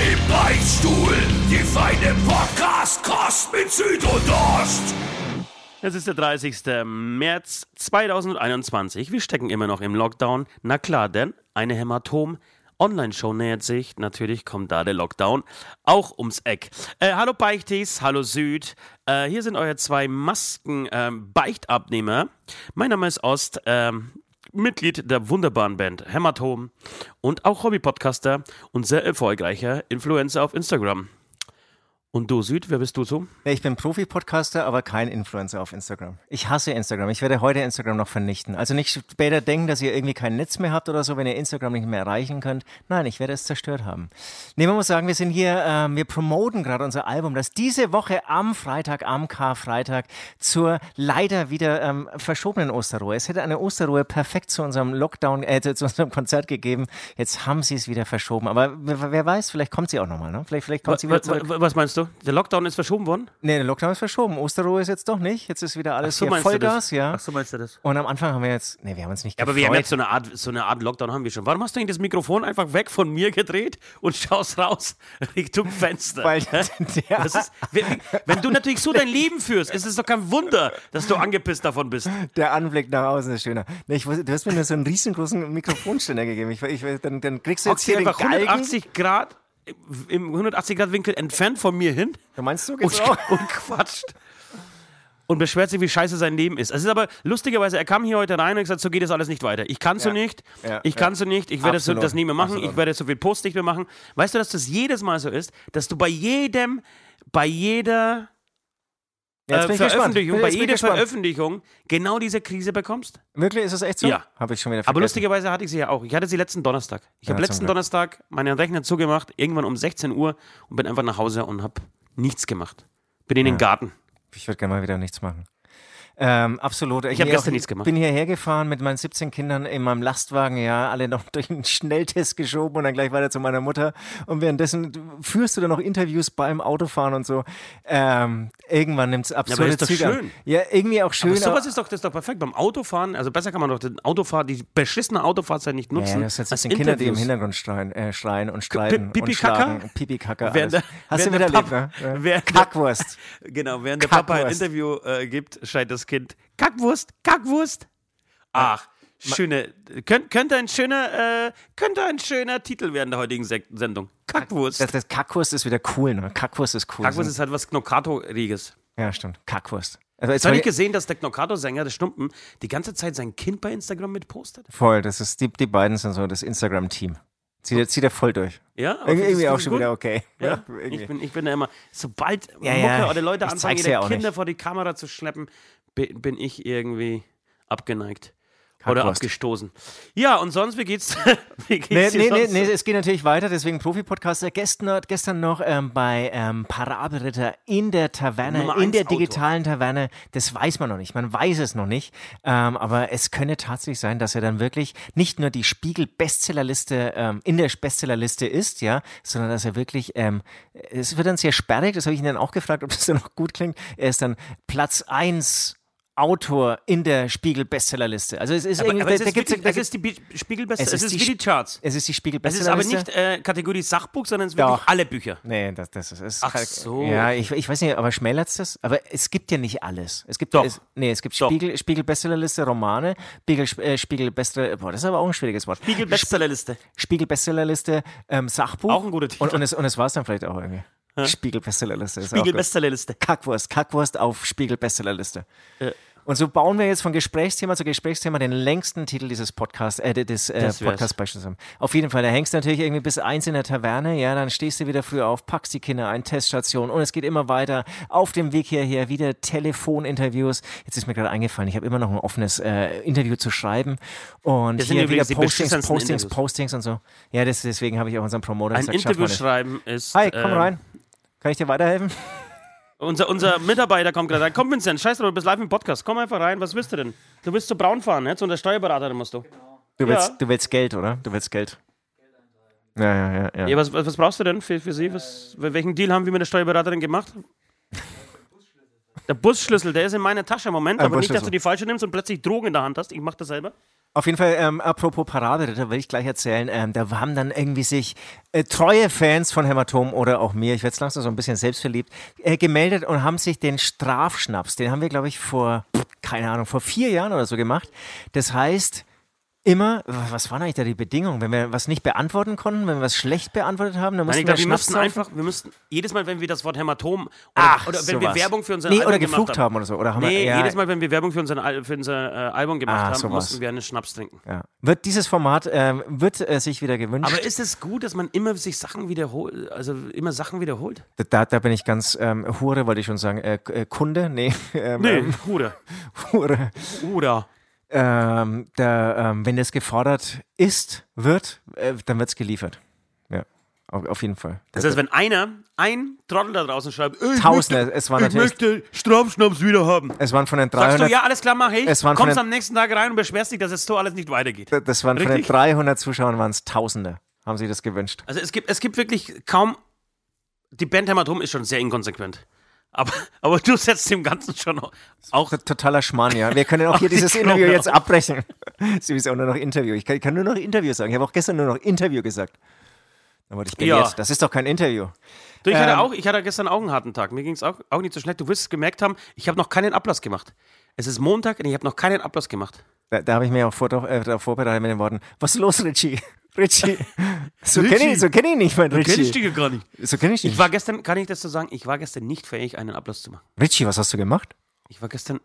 Im Beichtstuhl, die feine Podcast-Kost mit Süd und Ost. Es ist der 30. März 2021. Wir stecken immer noch im Lockdown. Na klar, denn eine Hämatom Online-Show nähert sich. Natürlich kommt da der Lockdown auch ums Eck. Äh, hallo Beichtis, hallo Süd. Äh, hier sind eure zwei Masken-Beichtabnehmer. Ähm, mein Name ist Ost. Ähm, Mitglied der wunderbaren Band Hämatom und auch Hobby-Podcaster und sehr erfolgreicher Influencer auf Instagram. Und du, Süd, wer bist du so? Ich bin Profi-Podcaster, aber kein Influencer auf Instagram. Ich hasse Instagram. Ich werde heute Instagram noch vernichten. Also nicht später denken, dass ihr irgendwie kein Netz mehr habt oder so, wenn ihr Instagram nicht mehr erreichen könnt. Nein, ich werde es zerstört haben. Nee, man muss sagen, wir sind hier, äh, wir promoten gerade unser Album, das diese Woche am Freitag, am Karfreitag, zur leider wieder ähm, verschobenen Osterruhe. Es hätte eine Osterruhe perfekt zu unserem Lockdown, äh, zu unserem Konzert gegeben. Jetzt haben sie es wieder verschoben. Aber wer, weiß, vielleicht kommt sie auch nochmal. Ne? Vielleicht, vielleicht kommt sie wieder zurück. Was meinst du? Du? Der Lockdown ist verschoben worden? Nee, der Lockdown ist verschoben. Osterruhe ist jetzt doch nicht. Jetzt ist wieder alles so, hier Vollgas, ja. Ach so meinst du das? Und am Anfang haben wir jetzt, nee, wir haben uns nicht ja, Aber wir haben jetzt so eine Art, so eine Art Lockdown haben wir schon. Warum hast du eigentlich das Mikrofon einfach weg von mir gedreht und schaust raus Richtung Fenster? Weil der, ist, wenn, wenn, du natürlich so dein Leben führst, ist es doch kein Wunder, dass du angepisst davon bist. Der Anblick nach außen ist schöner. Nee, ich, du hast mir nur so einen riesengroßen Mikrofonständer gegeben. Ich, ich, dann, dann kriegst du jetzt hier den Galgen. 180 Grad im 180-Grad-Winkel entfernt von mir hin. Ja, meinst du? Und, und quatscht. Und beschwert sich, wie scheiße sein Leben ist. Es ist aber lustigerweise, er kam hier heute rein und gesagt, so geht das alles nicht weiter. Ich kann ja. so nicht, ja. ich kann so nicht, ich werde so, das nie mehr machen, Absolut. ich werde so viel Post nicht mehr machen. Weißt du, dass das jedes Mal so ist, dass du bei jedem, bei jeder äh, Veröffentlichung, bei jeder Veröffentlichung genau diese Krise bekommst? Wirklich, ist das echt so? Ja. Habe ich schon wieder vergessen. Aber lustigerweise hatte ich sie ja auch. Ich hatte sie letzten Donnerstag. Ich ja, habe letzten Donnerstag meinen Rechner zugemacht, irgendwann um 16 Uhr und bin einfach nach Hause und habe nichts gemacht. Bin in ja. den Garten. Ich würde gerne mal wieder nichts machen. Ähm, absolut. Ich habe gestern nichts gemacht. bin hierher gefahren mit meinen 17 Kindern in meinem Lastwagen, ja, alle noch durch einen Schnelltest geschoben und dann gleich weiter zu meiner Mutter. Und währenddessen führst du dann noch Interviews beim Autofahren und so. Ähm, irgendwann nimmt es absurde ja, aber ist doch Züge schön. An. Ja, irgendwie auch schön. Aber sowas ist doch, das ist doch perfekt. Beim Autofahren, also besser kann man doch den Autofahrt, die beschissene Autofahrzeit nicht nutzen. Ja, das sind jetzt Kinder, die im Hintergrund schreien, äh, schreien und streiten Pipi schlagen. Pipi Kaka. Hast du wieder erlebt, ne? Kackwurst. Genau, während der Papa ein Interview äh, gibt, schreit das Kind Kackwurst, Kackwurst. Ach, schöne, könnt, könnte ein schöner, äh, könnte ein schöner Titel werden der heutigen Sendung. Kackwurst. Das, das Kackwurst ist wieder cool, ne? Kackwurst ist cool. Kackwurst ist halt was Knockato-Riges. Ja, stimmt. Kackwurst. Also jetzt habe ich gesehen, dass der Knockato-Sänger, der Stumpen, die ganze Zeit sein Kind bei Instagram mitpostet? Voll, das ist, die, die beiden sind so das Instagram-Team. Zieht er, zieht er voll durch. Ja, irgendwie auch schon gut. wieder okay. Ja, ja ich, bin, ich bin da immer, sobald ja, Mucke ja, oder Leute anfangen, ihre Kinder nicht. vor die Kamera zu schleppen, bin ich irgendwie abgeneigt. Oder abgestoßen. Ja, und sonst, wie geht's? wie geht's nee, nee, nee, nee, es geht natürlich weiter, deswegen Profi-Podcaster. Gestern, gestern noch ähm, bei ähm, Parabelritter in der Taverne, in der digitalen. Taverne. Das weiß man noch nicht, man weiß es noch nicht. Ähm, aber es könnte tatsächlich sein, dass er dann wirklich nicht nur die Spiegel-Bestsellerliste ähm, in der Bestsellerliste ist, ja, sondern dass er wirklich, ähm, es wird dann sehr sperrig, das habe ich ihn dann auch gefragt, ob das dann noch gut klingt. Er ist dann Platz 1 Autor in der Spiegel-Bestsellerliste. Also es ist aber, irgendwie, aber es, da, ist wirklich, da es ist die Spiegel-Bestsellerliste. Es, es, ist wie die Charts. Es ist die Spiegel-Bestsellerliste. Es ist aber nicht äh, Kategorie Sachbuch, sondern es sind wirklich alle Bücher. Nee, das, das ist, ist Ach so. Ja, ich, ich weiß nicht, aber schmälert es das? Aber es gibt ja nicht alles. Es gibt Doch. Es, nee, es gibt Spiegel, Spiegel Bestsellerliste Romane, Spiegel, äh, Spiegel Bestseller, boah, das ist aber auch ein schwieriges Wort. Spiegel Bestsellerliste. Spiegel Bestsellerliste, ähm, Sachbuch. Auch ein guter Titel. Und, und es, und es war es dann vielleicht auch irgendwie. Spiegel Bestsellerliste. Spiegel Bestsellerliste. Kackwurst, Kackwurst auf Spiegel Bestsellerliste. Und so bauen wir jetzt von Gesprächsthema zu Gesprächsthema den längsten Titel dieses Podcasts, äh, des äh, Podcasts beispielsweise. Auf jeden Fall, da hängst du natürlich irgendwie bis eins in der Taverne, ja, dann stehst du wieder früh auf, packst die Kinder ein, Teststation und es geht immer weiter. Auf dem Weg hierher wieder Telefoninterviews. Jetzt ist mir gerade eingefallen, ich habe immer noch ein offenes äh, Interview zu schreiben und hier wieder Postings, Postings, Postings und so. Ja, das, deswegen habe ich auch unseren Promoter Ein gesagt, Interview schreiben ist. Hi, komm äh, rein. Kann ich dir weiterhelfen? Unser, unser Mitarbeiter kommt gerade rein. Komm, Vincent, scheiß drauf, du bist live im Podcast. Komm einfach rein. Was willst du denn? Du willst zu Braun fahren, jetzt? Und der Steuerberater musst du. Du willst, ja. du willst Geld, oder? Du willst Geld. Ja, ja, ja. ja. ja was, was, brauchst du denn für, für sie? Was, welchen Deal haben wir mit der Steuerberaterin gemacht? Der Busschlüssel, der ist in meiner Tasche im Moment, aber nicht, dass du die falsche nimmst und plötzlich Drogen in der Hand hast. Ich mach das selber. Auf jeden Fall, ähm, apropos Paraderitter, will ich gleich erzählen, ähm, da haben dann irgendwie sich äh, treue Fans von Hämatom oder auch mir, ich werde es langsam so ein bisschen selbstverliebt, äh, gemeldet und haben sich den Strafschnaps, den haben wir, glaube ich, vor, keine Ahnung, vor vier Jahren oder so gemacht. Das heißt, immer, was waren eigentlich da die Bedingungen? Wenn wir was nicht beantworten konnten, wenn wir was schlecht beantwortet haben, dann mussten Nein, wir, glaub, wir müssten einfach, wir müssten jedes Mal, wenn wir das Wort Hämatom oder, Ach, oder wenn sowas. wir Werbung für unser nee, Album oder geflucht haben. oder so, oder haben nee, wir, ja, jedes Mal, wenn wir Werbung für unser, für unser äh, Album gemacht ah, haben, sowas. mussten wir einen Schnaps trinken. Ja. Wird dieses Format äh, wird äh, sich wieder gewünscht? Aber ist es gut, dass man immer sich Sachen wiederholt, also immer Sachen wiederholt? Da, da bin ich ganz ähm, Hure, wollte ich schon sagen, äh, äh, Kunde, nee, ähm, nee, Hure, Hure, Hure ähm, der, ähm, wenn das gefordert ist, wird, äh, dann wird es geliefert. Ja, auf, auf, jeden Fall. Das heißt, wenn einer, ein Trottel da draußen schreibt, Tausende, möchte, es waren ich möchte Strafschnaps wieder haben. Es waren von den 300... Sagst du, ja, alles klar, mach ich. Es waren Kommst am nächsten Tag rein und beschwerst dich, dass es so alles nicht weitergeht. Das waren Richtig? von den 300 Zuschauern waren es Tausende, haben sich das gewünscht. Also es gibt, es gibt wirklich kaum... Die Band Hämatom ist schon sehr inkonsequent. Aber, aber du setzt dem Ganzen schon auch. Totaler Schmarrn, ja. Wir können auch hier dieses Interview jetzt abbrechen. Sie ist auch nur noch Interview. Ich kann, ich kann, nur noch Interview sagen. Ich habe auch gestern nur noch Interview gesagt. Dann wurde ich gelehrt. Ja. Das ist doch kein Interview. Du, ich, ähm, hatte auch, ich hatte gestern auch einen harten Tag. Mir ging es auch, auch nicht so schlecht. Du wirst es gemerkt haben, ich habe noch keinen Ablass gemacht. Es ist Montag und ich habe noch keinen Ablass gemacht. Da, da habe ich mir auch vor, äh, vorbereitet mit den Worten: Was ist los, Richie? Richie. So kenne ich, so kenn ich nicht, mein Richie. So kenne ich dich gar nicht. So kenne ich dich. Ich war gestern, kann ich das so sagen, ich war gestern nicht fähig, einen Ablass zu machen. Richie, was hast du gemacht? Ich war gestern,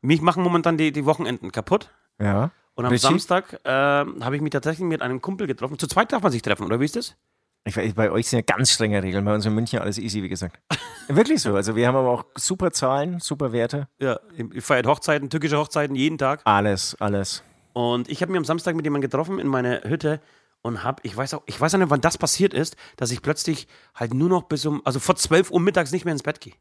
mich machen momentan die, die Wochenenden kaputt. Ja. Und am Richie? Samstag äh, habe ich mich tatsächlich mit einem Kumpel getroffen. Zu zweit darf man sich treffen, oder wie ist das? Ich, bei euch sind ja ganz strenge Regeln, bei uns in München alles easy, wie gesagt. Wirklich so. Also wir haben aber auch super Zahlen, super Werte. Ja, ihr feiert Hochzeiten, türkische Hochzeiten jeden Tag. Alles, alles. Und ich habe mich am Samstag mit jemandem getroffen in meiner Hütte und habe, ich weiß auch, ich weiß auch nicht, wann das passiert ist, dass ich plötzlich halt nur noch bis um, also vor 12 Uhr mittags nicht mehr ins Bett gehe.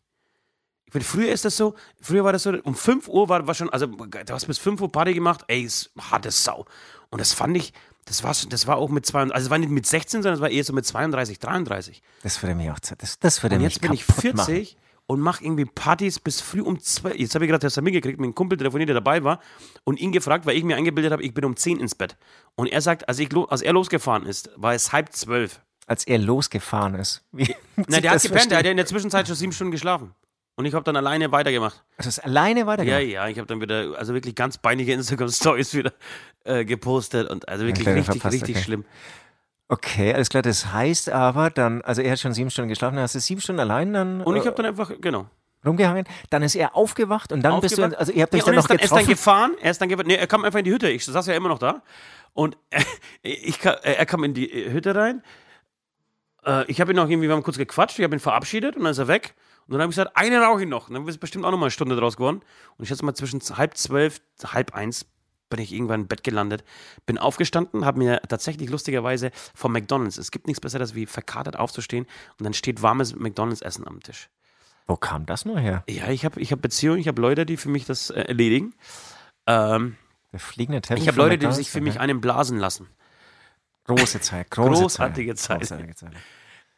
Ich meine, früher ist das so, früher war das so, um 5 Uhr war, war schon, also du hast bis 5 Uhr Party gemacht, ey, ist harte Sau. Und das fand ich, das war, das war auch mit 32, also es war nicht mit 16, sondern es war eher so mit 32, 33. Das würde mich auch, das, das würde und mich jetzt bin ich 40 machen. Und mache irgendwie Partys bis früh um 2. Jetzt habe ich gerade das mitgekriegt, mit einem Kumpel telefoniert, der dabei war und ihn gefragt, weil ich mir eingebildet habe, ich bin um 10 ins Bett. Und er sagt, als, ich, als er losgefahren ist, war es halb zwölf. Als er losgefahren ist? Wie Na, der hat gepennt, der hat in der Zwischenzeit schon sieben Stunden geschlafen. Und ich habe dann alleine weitergemacht. Also hast alleine weitergemacht? Ja, ja, ich habe dann wieder, also wirklich ganz beinige Instagram-Stories wieder äh, gepostet und also wirklich richtig, verpasst, richtig okay. schlimm. Okay, alles klar. Das heißt aber dann, also er hat schon sieben Stunden geschlafen, dann hast du sieben Stunden allein dann. Und ich habe dann einfach, genau. Rumgehangen, dann ist er aufgewacht und dann aufgewacht. bist du, also ihr habt euch ja, dann noch dann, getroffen. Er ist dann gefahren, er ist dann gefahren, nee, er kam einfach in die Hütte, ich saß ja immer noch da und äh, ich, er kam in die Hütte rein, äh, ich habe ihn noch irgendwie, wir haben kurz gequatscht, ich habe ihn verabschiedet und dann ist er weg und dann habe ich gesagt, eine rauche ich noch. Und dann ist bestimmt auch noch mal eine Stunde draus geworden. Und ich schätze mal zwischen halb zwölf, halb eins bin ich irgendwann im Bett gelandet, bin aufgestanden, habe mir tatsächlich lustigerweise vom McDonalds, es gibt nichts Besseres, wie verkatert aufzustehen und dann steht warmes McDonalds-Essen am Tisch. Wo kam das nur her? Ja, ich habe ich hab Beziehungen, ich habe Leute, die für mich das äh, erledigen. Ähm, Der fliegende Teppich Ich habe Leute, die sich für mich einen blasen lassen. Große Zeit, große Großartige Zeit. Großartige Zeit.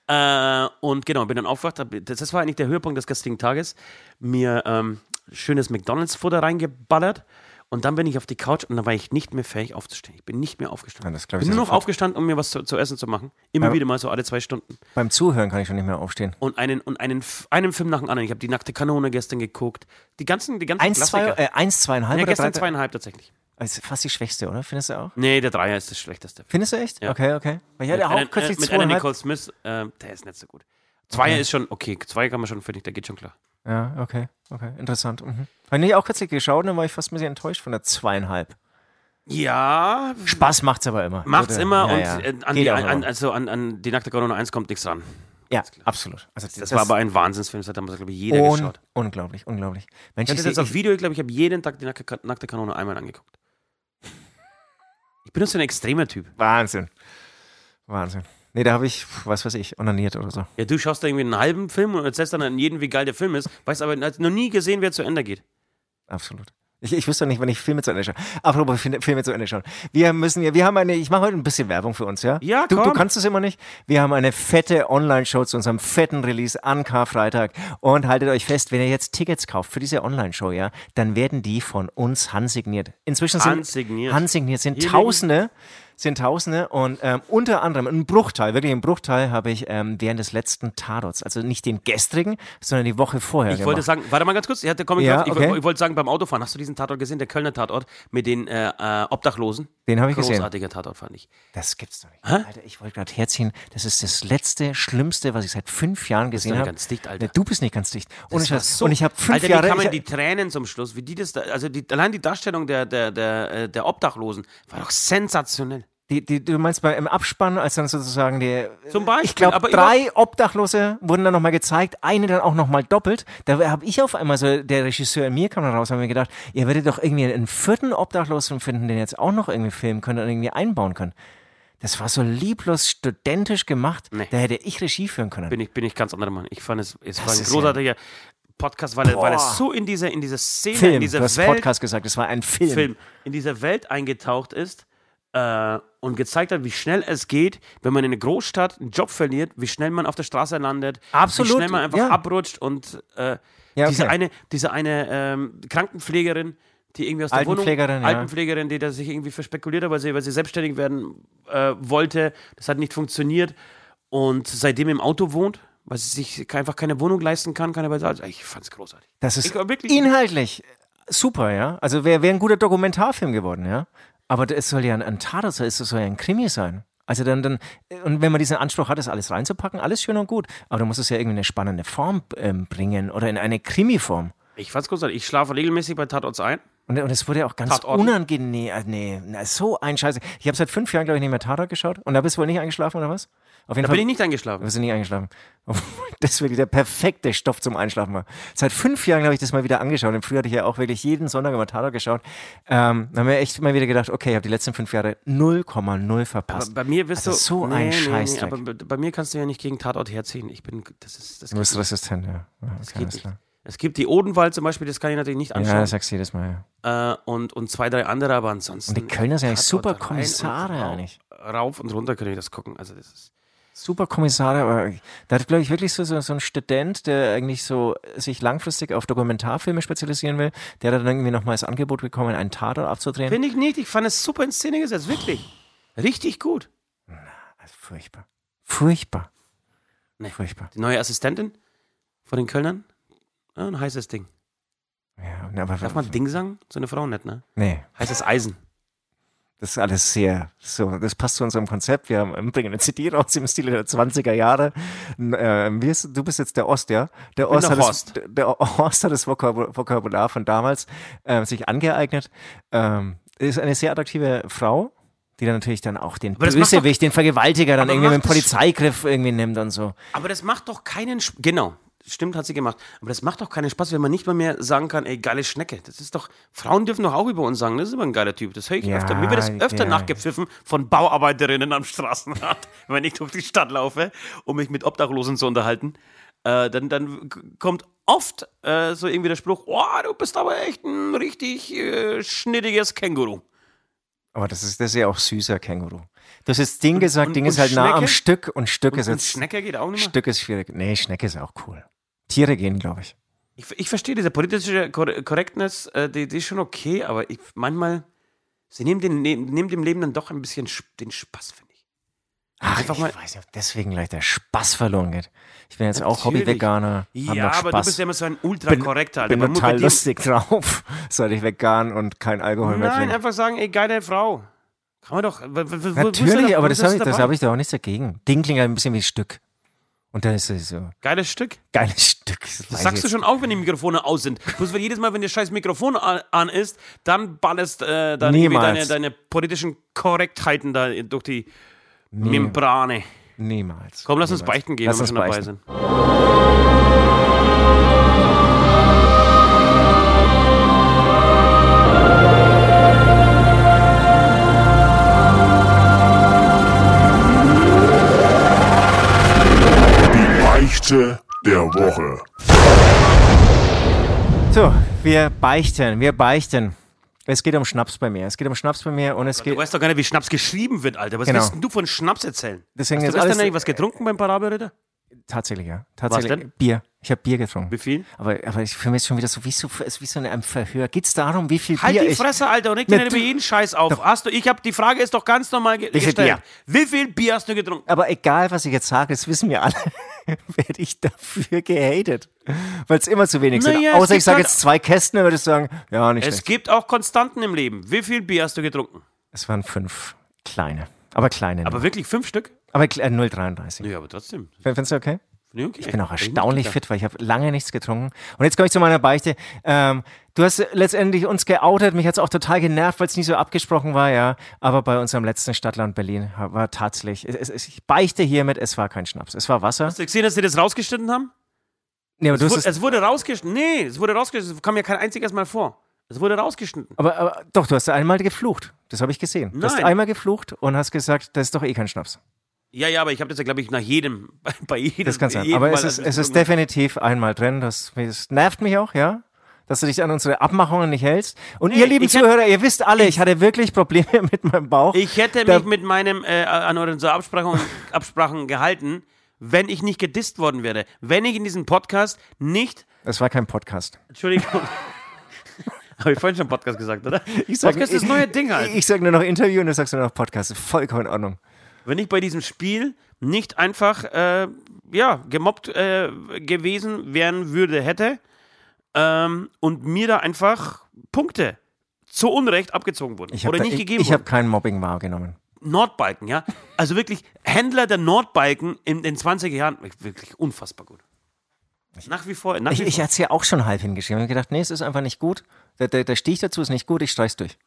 Äh, und genau, bin dann aufgewacht. Das war eigentlich der Höhepunkt des gestrigen Tages. Mir ähm, schönes McDonalds-Futter reingeballert. Und dann bin ich auf die Couch und dann war ich nicht mehr fähig aufzustehen. Ich bin nicht mehr aufgestanden. Ja, ich bin nur noch aufgestanden, um mir was zu, zu, essen zu machen. Immer ja. wieder mal so alle zwei Stunden. Beim Zuhören kann ich schon nicht mehr aufstehen. Und einen, und einen, einen Film nach dem anderen. Ich habe die nackte Kanone gestern geguckt. Die ganzen, die ganzen eins, Klassiker. Zwei, äh, eins, zweieinhalb ja, gestern zweieinhalb tatsächlich. Das ist fast die schwächste, oder? Findest du auch? Nee, der Dreier ist das schlechteste. Findest du echt? Ja. Okay, okay. Weil ich hatte auch kürzlich Mit Anna Nicole Smith, äh, der ist nicht so gut. Zweier okay. ist schon okay. Zweier kann man schon, finde ich, der geht schon klar. Ja, okay, okay. Interessant. Mhm. Habe ich auch kürzlich geschaut, dann war ich fast ein bisschen enttäuscht von der zweieinhalb. Ja. Spaß macht's aber immer. Macht's immer ja, und ja. Äh, an, die, an, also an, an die nackte Corona 1 kommt nichts ran. Ja, absolut. Also das, das, war aber ein Wahnsinnsfilm, das hat damals, glaube ich, jeder un geschaut. Unglaublich, unglaublich. Mensch, ich hatte das auf Video, glaube, ich habe jeden Tag die nackte, nackte Kanone einmal angeguckt. Ich bin so ein extremer Typ. Wahnsinn. Wahnsinn. Nee, da habe ich, was weiß ich, onaniert oder so. Ja, du schaust da irgendwie einen halben Film und erzählst dann an jeden, wie geil der Film ist, weißt aber noch nie gesehen, wer zu Ende geht. Absolut. Ich, ich wüsste nicht, wenn ich Filme zu Ende schaue. Apropos Filme zu Ende schauen. Wir müssen ja, wir haben eine, ich mache heute ein bisschen Werbung für uns, ja? Ja, du, du kannst es immer nicht. Wir haben eine fette Online-Show zu unserem fetten Release an Karfreitag. Und haltet euch fest, wenn ihr jetzt Tickets kauft für diese Online-Show, ja, dann werden die von uns handsigniert. Inzwischen sind handsigniert, handsigniert sind Tausende sind Tausende und ähm, unter anderem ein Bruchteil, wirklich ein Bruchteil habe ich ähm, während des letzten Tatorts, also nicht den gestrigen, sondern die Woche vorher. Ich gemacht. wollte sagen, warte mal ganz kurz, ich, hatte, komm, ich, ja, okay. ich, ich, wollte sagen, beim Autofahren, hast du diesen Tatort gesehen, der Kölner Tatort mit den äh, äh, Obdachlosen? Den habe ich gesehen. Großartiger Tatort fand ich. Das gibt's doch nicht. Hä? Alter, ich wollte gerade herziehen, das ist das letzte, schlimmste, was ich seit fünf Jahren gesehen habe. ganz dicht, Alter. Du bist nicht ganz dicht. Und ich, so, und ich habe fünf Alter, Jahre... Alter, die Tränen zum Schluss, wie die das, da, also die, allein die Darstellung der, der, der, äh, der Obdachlosen war doch sensationell. Die, die, du meinst bei, im Abspann, als dann sozusagen die. Zum Beispiel. Ich glaube, drei Obdachlose wurden dann nochmal gezeigt, eine dann auch nochmal doppelt. Da habe ich auf einmal so, der Regisseur in mir kam dann raus, haben mir gedacht, ihr werdet doch irgendwie einen vierten Obdachlosen finden, den jetzt auch noch irgendwie filmen können und irgendwie einbauen können. Das war so lieblos studentisch gemacht. Nee. Da hätte ich Regie führen können. Bin ich, bin ich ganz anderer Mann. Ich fand es, es war ein großartiger ja Podcast, weil, weil es so in diese, in diese Szene, Film. in diese du hast Welt. Podcast gesagt, es war ein Film. Film. In diese Welt eingetaucht ist äh, und gezeigt hat, wie schnell es geht, wenn man in einer Großstadt einen Job verliert, wie schnell man auf der Straße landet, Absolut, wie schnell man einfach ja. abrutscht und äh, ja, okay. diese eine, diese eine ähm, Krankenpflegerin, die irgendwie aus der Wohnung, ja. Altenpflegerin, die da sich irgendwie verspekuliert hat, weil sie, weil sie selbstständig werden äh, wollte, das hat nicht funktioniert und seitdem im Auto wohnt, weil sie sich einfach keine Wohnung leisten kann, keine Weise. Also ich fand es großartig. Das ist ich, inhaltlich super, ja. Also wäre wär ein guter Dokumentarfilm geworden, ja. Aber es soll ja ein, ein Tatort sein, es soll ja ein Krimi sein. Also dann, dann, und wenn man diesen Anspruch hat, das alles reinzupacken, alles schön und gut. Aber du musst es ja irgendwie in eine spannende Form ähm, bringen oder in eine Krimi-Form. Ich fand's großartig. Ich schlafe regelmäßig bei Tatorts ein. Und, und es wurde ja auch ganz Tatorten. unangenehm. Äh, nee, so ein Scheiße. Ich habe seit fünf Jahren, glaube ich, nicht mehr Tatort geschaut. Und da bist du wohl nicht eingeschlafen, oder was? Auf jeden da Fall. bin ich nicht eingeschlafen. Du bist nicht eingeschlafen. Das ist wirklich der perfekte Stoff zum Einschlafen war. Seit fünf Jahren habe ich das mal wieder angeschaut. Und früher hatte ich ja auch wirklich jeden Sonntag immer Tatort geschaut. Ähm, da haben wir echt mal wieder gedacht, okay, ich habe die letzten fünf Jahre 0,0 verpasst. Aber bei mir bist also du so nee, ein nee, Scheiß. Nee, aber bei mir kannst du ja nicht gegen Tatort herziehen. Ich bin, das ist, das du bist resistent, ja. ja das geht nicht. Es gibt die Odenwald zum Beispiel, das kann ich natürlich nicht anschauen. Ja, das sagst du jedes Mal, ja. Äh, und, und zwei, drei andere, aber ansonsten. Und die Kölner sind eigentlich super Kommissare, eigentlich. Rauf und runter kann ich das gucken. Also, das ist. Super Kommissare, aber da hat, glaube ich, wirklich so, so, so ein Student, der eigentlich so sich langfristig auf Dokumentarfilme spezialisieren will, der hat dann irgendwie nochmal das Angebot bekommen, einen Tatort abzudrehen. Finde ich nicht, ich fand es super in Szene gesetzt, wirklich. Richtig gut. Na, also furchtbar. Furchtbar. Nee. Furchtbar. Die neue Assistentin von den Kölnern? Ja, ein heißes Ding. Ja, aber Darf man Ding sagen? So eine Frau nicht, ne? Nee. Heißes Eisen. Das ist alles sehr, so, das passt zu unserem Konzept. Wir haben, bringen eine CD raus im Stile der 20er Jahre. Äh, du bist jetzt der Ost, ja? Der Ost, hat das, der Ost hat das Vokabular von damals äh, sich angeeignet. Ähm, ist eine sehr attraktive Frau, die dann natürlich dann auch den Bösewicht, den Vergewaltiger dann irgendwie mit dem Polizeigriff irgendwie nimmt und so. Aber das macht doch keinen, Sp genau, Stimmt, hat sie gemacht. Aber das macht doch keinen Spaß, wenn man nicht mal mehr sagen kann, ey, geile Schnecke. Das ist doch, Frauen dürfen doch auch über uns sagen, das ist immer ein geiler Typ. Das höre ich ja, öfter. Mir wird das öfter ja. nachgepfiffen von Bauarbeiterinnen am Straßenrad, wenn ich durch die Stadt laufe, um mich mit Obdachlosen zu unterhalten. Äh, dann, dann kommt oft äh, so irgendwie der Spruch, oh, du bist aber echt ein richtig äh, schnittiges Känguru. Aber das ist, das ist ja auch süßer Känguru. Hast jetzt Ding gesagt, und, Ding und ist halt Schnecke? nah am Stück und Stück und, ist jetzt. Schnecke geht auch nicht mehr? Stück ist schwierig. Nee, Schnecke ist auch cool. Tiere gehen, glaube ich. ich. Ich verstehe diese politische Korrektness, äh, die, die, ist schon okay, aber ich, manchmal, sie nehmen, den, nehmen dem Leben dann doch ein bisschen den Spaß, finde ich. Ach, Einfach ich mal, weiß nicht, ob deswegen gleich der Spaß verloren geht. Ich bin jetzt Natürlich. auch Hobby-Veganer. Ja, aber du bist ja immer so ein ultra-korrekter. Bin, bin total lustig drauf, soll ich vegan und kein Alkohol Nein, mehr trinken. Nein, einfach sagen, ey, geile Frau. Kann man doch. Natürlich, da, aber das habe ich, hab ich da auch nichts dagegen. Ding klingt ein bisschen wie Stück. Und dann ist es so. Geiles Stück. Geiles Stück. Das, das sagst du schon auch, wenn die Mikrofone aus sind. Bloß wenn jedes Mal, wenn das scheiß Mikrofon an, an ist, dann ballerst äh, dann deine, deine politischen Korrektheiten da durch die Nie. Membrane. Niemals. Komm, lass Niemals. uns beichten gehen, lass wenn wir schon dabei sind. Beichte der Woche. So, wir beichten, wir beichten. Es geht um Schnaps bei mir. Es geht um Schnaps bei mir und es Gott, geht. Du weißt doch gar nicht, wie Schnaps geschrieben wird, Alter. Was Genau. willst denn du von Schnaps erzählen? Deswegen Hast du gestern eigentlich was getrunken beim Parabelritter? Tatsächlich, ja. Tatsächlich. denn? Bier. Ich habe Bier getrunken. Wie viel? Aber, aber ich für mich ist schon wieder so wie so, es ist wie so ein Verhör. Geht es darum, wie viel Halt Bier die ich. Fresse, Alter, und nicht du- über jeden Scheiß auf. Hast du, ich hab, die Frage ist doch ganz normal ge Wie gestellt. Wie viel Bier hast du getrunken? Aber egal, was ich jetzt sage, das wissen wir alle, werde ich dafür gehatet. Weil es immer zu wenig sind. Naja, es Außer ich sage halt- jetzt zwei Kästen, dann würde ich sagen, ja, nicht Es schlecht. gibt auch Konstanten im Leben. Wie viel Bier hast du getrunken? Es waren fünf kleine. Aber kleine. Aber wirklich fünf Stück? aber äh, 0,33. Ja, aber trotzdem. Findest du okay? Nee, okay. Ich bin auch erstaunlich fit, weil ich habe lange nichts getrunken. Und jetzt komme ich zu meiner Beichte. Ähm, du hast letztendlich uns geoutet. Mich hat es auch total genervt, weil es nie so abgesprochen war, ja. Aber bei unserem letzten Stadtland Berlin war tatsächlich, es, es, ich beichte hiermit, es war kein Schnaps. Es war Wasser. Hast du gesehen, dass sie das rausgeschnitten haben? Nee, aber du Es hast wurde, es, wurde rausgeschnitten. Nee, es wurde rausgeschnitten. Es kam mir kein einziges Mal vor. Es wurde rausgeschnitten. aber, aber doch, du hast einmal geflucht. Das habe ich gesehen. Du hast Nein. einmal geflucht und hast gesagt, das ist doch eh kein Schnaps. Ja, ja, aber ich habe das ja, glaube ich, nach jedem, bei jedem. Das kann sein. Aber Mal, es ist, es ist definitiv einmal drin. Das, das nervt mich auch, ja. Dass du dich an unsere Abmachungen nicht hältst. Und Nee, ihr lieben ich hab- Zuhörer, ihr wisst alle, ich hatte wirklich Probleme mit meinem Bauch. Ich hätte Da- mich mit meinem, äh, an unsere Absprachen, Absprachen gehalten, wenn ich nicht gedisst worden wäre. Wenn ich in diesem Podcast nicht. Es war kein Podcast. Entschuldigung. Habe ich vorhin schon Podcast gesagt, oder? Ich sag, Podcast ist das neue Ding halt. Ich, ich sage nur noch Interview und du sagst nur noch Podcast. Vollkommen in Ordnung. Wenn ich bei diesem Spiel nicht einfach äh, ja, gemobbt äh, gewesen werden würde, hätte ähm, und mir da einfach Punkte zu Unrecht abgezogen wurden Ich habe oder nicht ich, gegeben ich wurden. kein Mobbing wahrgenommen. Nordbalken, ja. Also wirklich Händler der Nordbalken in den 20er Jahren, wirklich unfassbar gut. Nach wie vor, nach Ich, wie ich vor. hatte es ja auch schon halb hingeschrieben. Ich habe gedacht, nee, es ist einfach nicht gut. Der, der, der Stich dazu ist nicht gut, ich streich's durch.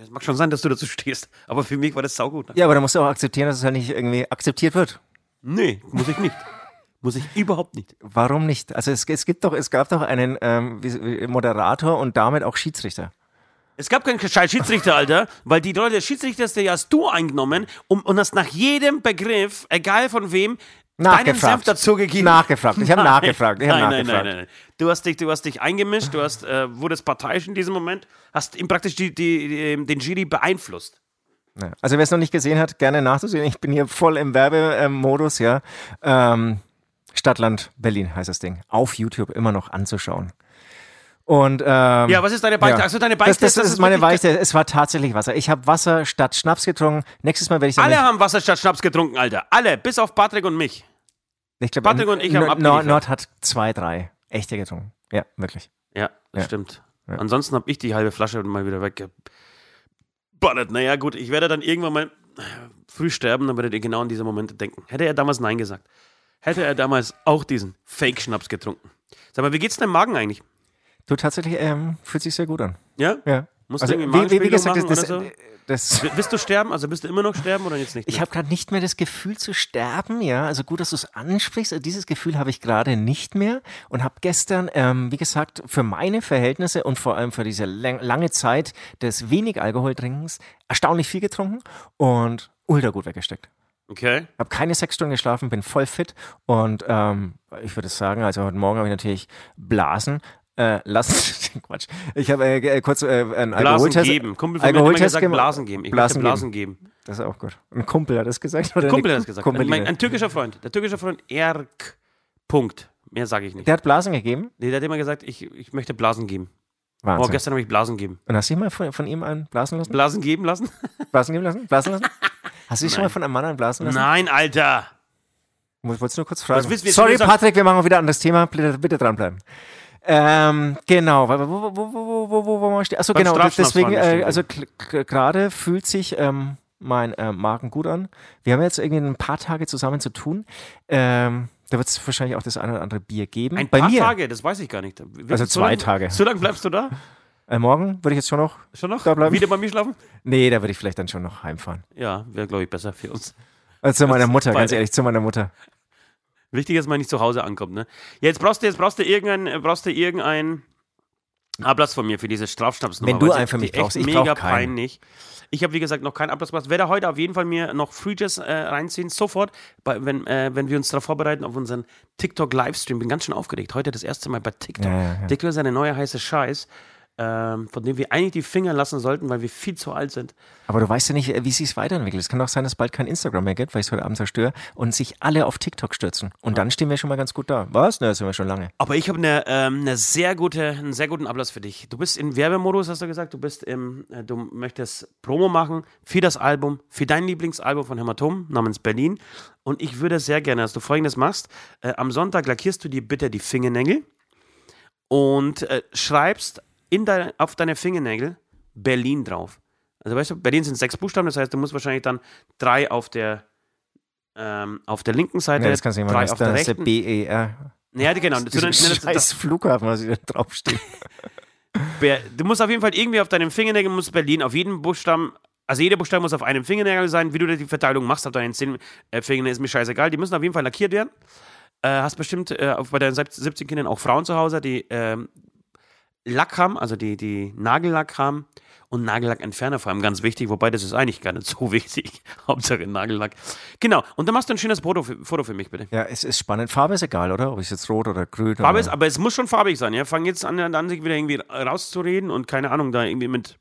Ja, Es mag schon sein, dass du dazu stehst, aber für mich war das saugut. Ja, aber da musst du auch akzeptieren, dass es halt nicht irgendwie akzeptiert wird. Nee, muss ich nicht. muss ich überhaupt nicht. Warum nicht? Also es, es gibt doch, es gab doch einen ähm, Moderator und damit auch Schiedsrichter. Es gab keinen scheiß Schiedsrichter, Alter, weil die Leute, der Schiedsrichter hast ja hast du eingenommen um, und hast nach jedem Begriff, egal von wem, Nachgefragt. dazugegeben. Nachgefragt. Ich habe Nein, nachgefragt. Ich nein, nachgefragt. Nein, nein, nein. Du hast dich, du hast dich eingemischt, du hast, äh, wurdest parteiisch in diesem Moment, hast ihm praktisch die, die, die, den Jury beeinflusst. Ja. Also wer es noch nicht gesehen hat, gerne nachzusehen. Ich bin hier voll im Werbemodus, ja. Ähm, Stadtland Berlin heißt das Ding. Auf YouTube immer noch anzuschauen. Und ähm, Ja, was ist deine Beichte? ja. Also deine das, Beichte das, ist meine wirklich- Beichte. Es war tatsächlich Wasser. Ich habe Wasser statt Schnaps getrunken. Nächstes Mal werde ich Alle haben Wasser statt Schnaps getrunken, Alter. Alle, bis auf Patrick und mich. Ich glaub, Patrick und ich haben Nord, abgeliefert. Nord hat zwei, drei echte getrunken. Ja, wirklich. Ja, das Ja. stimmt. Ansonsten habe ich die halbe Flasche mal wieder weggeballert. Naja, gut, ich werde dann irgendwann mal früh sterben, dann werdet ihr genau an diese Momente denken. Hätte er damals Nein gesagt, hätte er damals auch diesen Fake-Schnaps getrunken. Sag mal, wie geht's deinem Magen eigentlich? Du tatsächlich ähm, fühlt sich sehr gut an. Ja? Ja. Musst Also, du irgendwie wie, wie, wie gesagt, das, machen das, so? das, W- Bist du sterben? Also bist du immer noch sterben oder jetzt nicht? Ich mehr? habe gerade nicht mehr das Gefühl zu sterben, ja. Also gut, dass du es ansprichst. Also dieses Gefühl habe ich gerade nicht mehr und habe gestern, ähm, wie gesagt, für meine Verhältnisse und vor allem für diese lang lange Zeit des wenig Alkoholtrinkens erstaunlich viel getrunken und ultra gut weggesteckt. Okay. Habe keine sechs Stunden geschlafen, bin voll fit und ähm, ich würde sagen, also heute Morgen habe ich natürlich Blasen. Äh, lassen, Quatsch. Ich habe äh, äh, kurz äh, einen Blasen Alkoholtest. geben. Kumpel von mir hat immer Alkoholtest gesagt, Blasen geben. Ich Blasen Blasen geben. Das ist auch gut. Ein Kumpel hat das gesagt. Oder Kumpel hat das gesagt. Ein, mein, ein türkischer Freund. Der türkische Freund Erk. Punkt. Mehr sage ich nicht. Der hat Blasen gegeben. Nee, der hat immer gesagt, ich, ich möchte Blasen geben. Oh, Wahnsinn. gestern habe ich Blasen gegeben. Und hast du dich mal von, von ihm einen blasen lassen? Blasen geben lassen? Blasen geben lassen? Blasen lassen? Hast du dich schon mal von einem Mann einen blasen lassen? Nein, Alter. Wolltest du nur kurz fragen. Sorry? Patrick, wir machen wieder an das Thema. Bitte, bitte dranbleiben. Ähm, genau. Wo, wo, wo, wo, wo, wo, wo, wo wir stehen? Achso, Beim genau. Deswegen, äh, also gerade fühlt sich ähm, mein äh, Magen gut an. Wir haben jetzt irgendwie ein paar Tage zusammen zu tun. Ähm, da wird es wahrscheinlich auch das eine oder andere Bier geben. Ein Bei paar mir. Tage, das weiß ich gar nicht. Wie- Also so zwei lang- Tage. So lange bleibst du da? Äh, morgen würde ich jetzt schon noch. Schon noch? Da bleiben? Wieder bei mir schlafen? Nee, da würde ich vielleicht dann schon noch heimfahren. Ja, wäre, glaube ich, besser für uns. Also zu meiner Mutter, ganz ehrlich, zu meiner Mutter. Wichtig ist, dass man nicht zu Hause ankommt, ne? Jetzt brauchst du, jetzt brauchst du irgendein, brauchst du irgendein Ablass von mir für diese Strafschnapsnummer. Wenn du einen für mich brauchst, ich mega peinlich. Ich habe, wie gesagt, noch keinen Ablass gemacht. Werde heute auf jeden Fall mir noch Freejays äh, reinziehen, sofort, bei, wenn, äh, wenn wir uns darauf vorbereiten auf unseren TikTok-Livestream. Bin ganz schön aufgeregt. Heute das erste Mal bei TikTok. Ja, ja, ja. TikTok ist eine neue heiße Scheiß ähm, von dem wir eigentlich die Finger lassen sollten, weil wir viel zu alt sind. Aber du weißt ja nicht, wie sich es weiterentwickelt. Es kann auch sein, dass bald kein Instagram mehr gibt, weil ich es heute Abend zerstöre und sich alle auf TikTok stürzen. Und ja. dann stehen wir schon mal ganz gut da. Was? Ne, sind wir schon lange. Aber ich habe eine, ähm, eine sehr gute, einen sehr guten Ablass für dich. Du bist in Werbemodus, hast du gesagt. Du bist im, äh, du möchtest Promo machen für das Album, für dein Lieblingsalbum von Hämatom namens Berlin. Und ich würde sehr gerne, dass du folgendes machst. Äh, am Sonntag lackierst du dir bitte die Fingernägel und äh, schreibst in dein, auf deine Fingernägel Berlin drauf. Also weißt du, Berlin sind sechs Buchstaben, das heißt, du musst wahrscheinlich dann drei auf der ähm, auf der linken Seite, ja, das kannst du nicht drei auf der rechten. B-E-R. Ja, genau. Das, das, das, scheiß Flughafen, was da draufsteht. du musst auf jeden Fall irgendwie auf deinem Fingernägel muss Berlin auf jedem Buchstaben also jeder Buchstabe muss auf einem Fingernägel sein. Wie du die Verteilung machst auf deinen zehn äh, Fingernägeln ist mir scheißegal. Die müssen auf jeden Fall lackiert werden. Äh, hast bestimmt äh, bei deinen 17 Kindern auch Frauen zu Hause, die ähm, Lack haben, also die, die Nagellack haben und Nagellackentferner vor allem ganz wichtig, wobei das ist eigentlich gar nicht so wichtig. Hauptsache Nagellack. Genau, und dann machst du ein schönes Foto für, Foto für mich, bitte. Ja, es ist spannend. Farbe ist egal, oder? Ob es jetzt rot oder grün Farbe oder ist, aber es muss schon farbig sein, ja. Fang jetzt an, an sich wieder irgendwie rauszureden und keine Ahnung, da irgendwie mit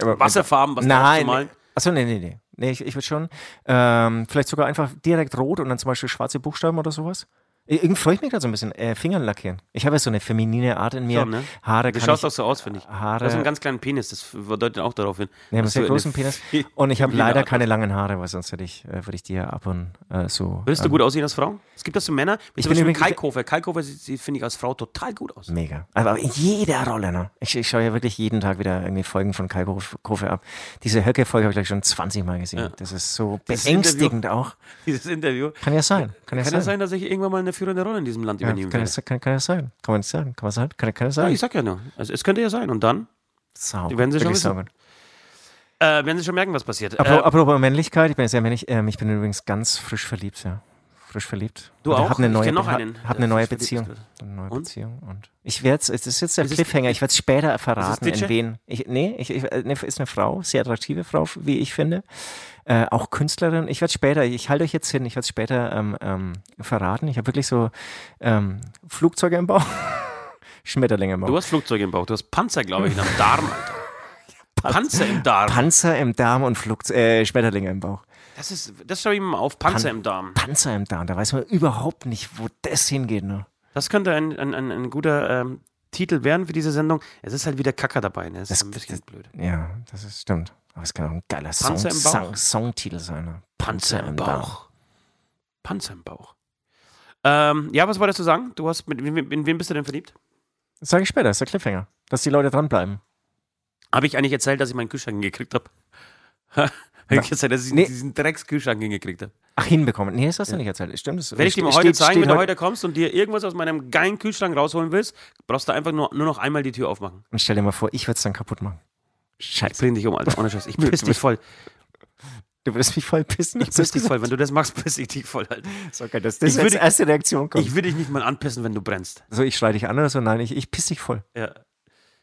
aber Wasserfarben was Nein, malen. Achso, nee, nee, nee. Nee, ich, ich würde schon. Ähm, vielleicht sogar einfach direkt rot und dann zum Beispiel schwarze Buchstaben oder sowas. Irgendwie freue ich mich gerade so ein bisschen. Äh, Fingern lackieren. Ich habe ja so eine feminine Art in mir. Schon, ne? Haare Du schaust auch so aus, finde ich. Haare. Du hast einen ganz kleinen Penis, das deutet auch darauf hin. Ja, einen sehr großen Penis. Und ich habe leider keine langen Haare, weil sonst hätte ich, äh, würde ich ja ab und äh, so. Würdest ähm, du gut aussehen als Frau? Es gibt das so Männer. Ich bin übrigens Kalkofe. Kalkofe finde ich als Frau total gut aus. Mega. Aber in jeder Rolle, ne? Ich, ich schaue ja wirklich jeden Tag wieder irgendwie Folgen von Kalkofe ab. Diese Höcke-Folge habe ich gleich schon 20 Mal gesehen. Ja. Das ist so beängstigend auch. Dieses Interview. Kann ja sein. Kann ja, kann sein. ja sein, dass ich irgendwann mal eine führende Rolle in diesem Land ja, übernehmen kann, es, kann, kann ja sein. Kann man nicht sagen. Kann man sagen? Kann, kann sein? Ja, ich sag ja nur. Also, es könnte ja sein. Und dann? Sau. Die werden sie schon wissen. Äh, werden sie schon merken, was passiert. Apropos, äh, apropos Männlichkeit, ich bin sehr männlich. Ähm, ich bin übrigens ganz frisch verliebt, ja. Frisch verliebt. Du auch? Hab eine neue, ich noch einen. Hab eine neue Beziehung. Eine neue und? Beziehung. Und ich werde es, ist jetzt der ist Cliffhanger, ich werde es später verraten, in wen. Ich, nee, ich, ich, ne, ist eine Frau, sehr attraktive Frau, wie ich finde. Äh, auch Künstlerin. Ich werde später, ich halte euch jetzt hin, ich werde es später ähm, ähm, verraten. Ich habe wirklich so ähm, Flugzeuge im Bauch, Schmetterlinge im Bauch. Du hast Flugzeuge im Bauch, du hast Panzer, glaube ich, am Darm, Alter. Panzer im Darm. Panzer im Darm und Flugze äh, Schmetterlinge im Bauch. Das ist, das schreibe ich mal auf, Panzer Pan im Darm. Panzer im Darm, da weiß man überhaupt nicht, wo das hingeht. Ne? Das könnte ein, ein, ein, ein guter ähm, Titel werden für diese Sendung. Es ist halt wieder Kacker dabei, ne? Das, das ist ein bisschen das, blöd. Ja, das ist, stimmt. Aber es kann auch ein geiler Song, Song, Songtitel sein. Ne? Panzer, Panzer, im Bauch. Bauch. Panzer im Bauch. Ähm, ja, was wolltest du sagen? Du hast mit, in, in wen bist du denn verliebt? Das sage ich später, das ist der Cliffhanger. Dass die Leute dranbleiben. Habe ich eigentlich erzählt, dass ich meinen Kühlschrank gekriegt habe? habe ich erzählt, dass ich nee. diesen Dreckskühlschrank hingekriegt habe? Ach, hinbekommen. Nee, das hast du nicht erzählt. Stimmt. Das Werde ich dir mal heute zeigen, wenn du heute kommst und dir irgendwas aus meinem geilen Kühlschrank rausholen willst, brauchst du einfach nur, nur noch einmal die Tür aufmachen. Und stell dir mal vor, ich würde es dann kaputt machen. Scheiße. Ich bring dich um, Alter. Ohne Scheiß. Ich piss dich voll. Du würdest mich voll pissen. Ich piss dich voll. Wenn du das machst, piss ich dich voll, Alter. So, okay, das, das ist die erste Reaktion kommt. Ich würde dich nicht mal anpissen, wenn du brennst. So, ich schreie dich an oder so? Nein, ich, ich piss dich voll. Ja.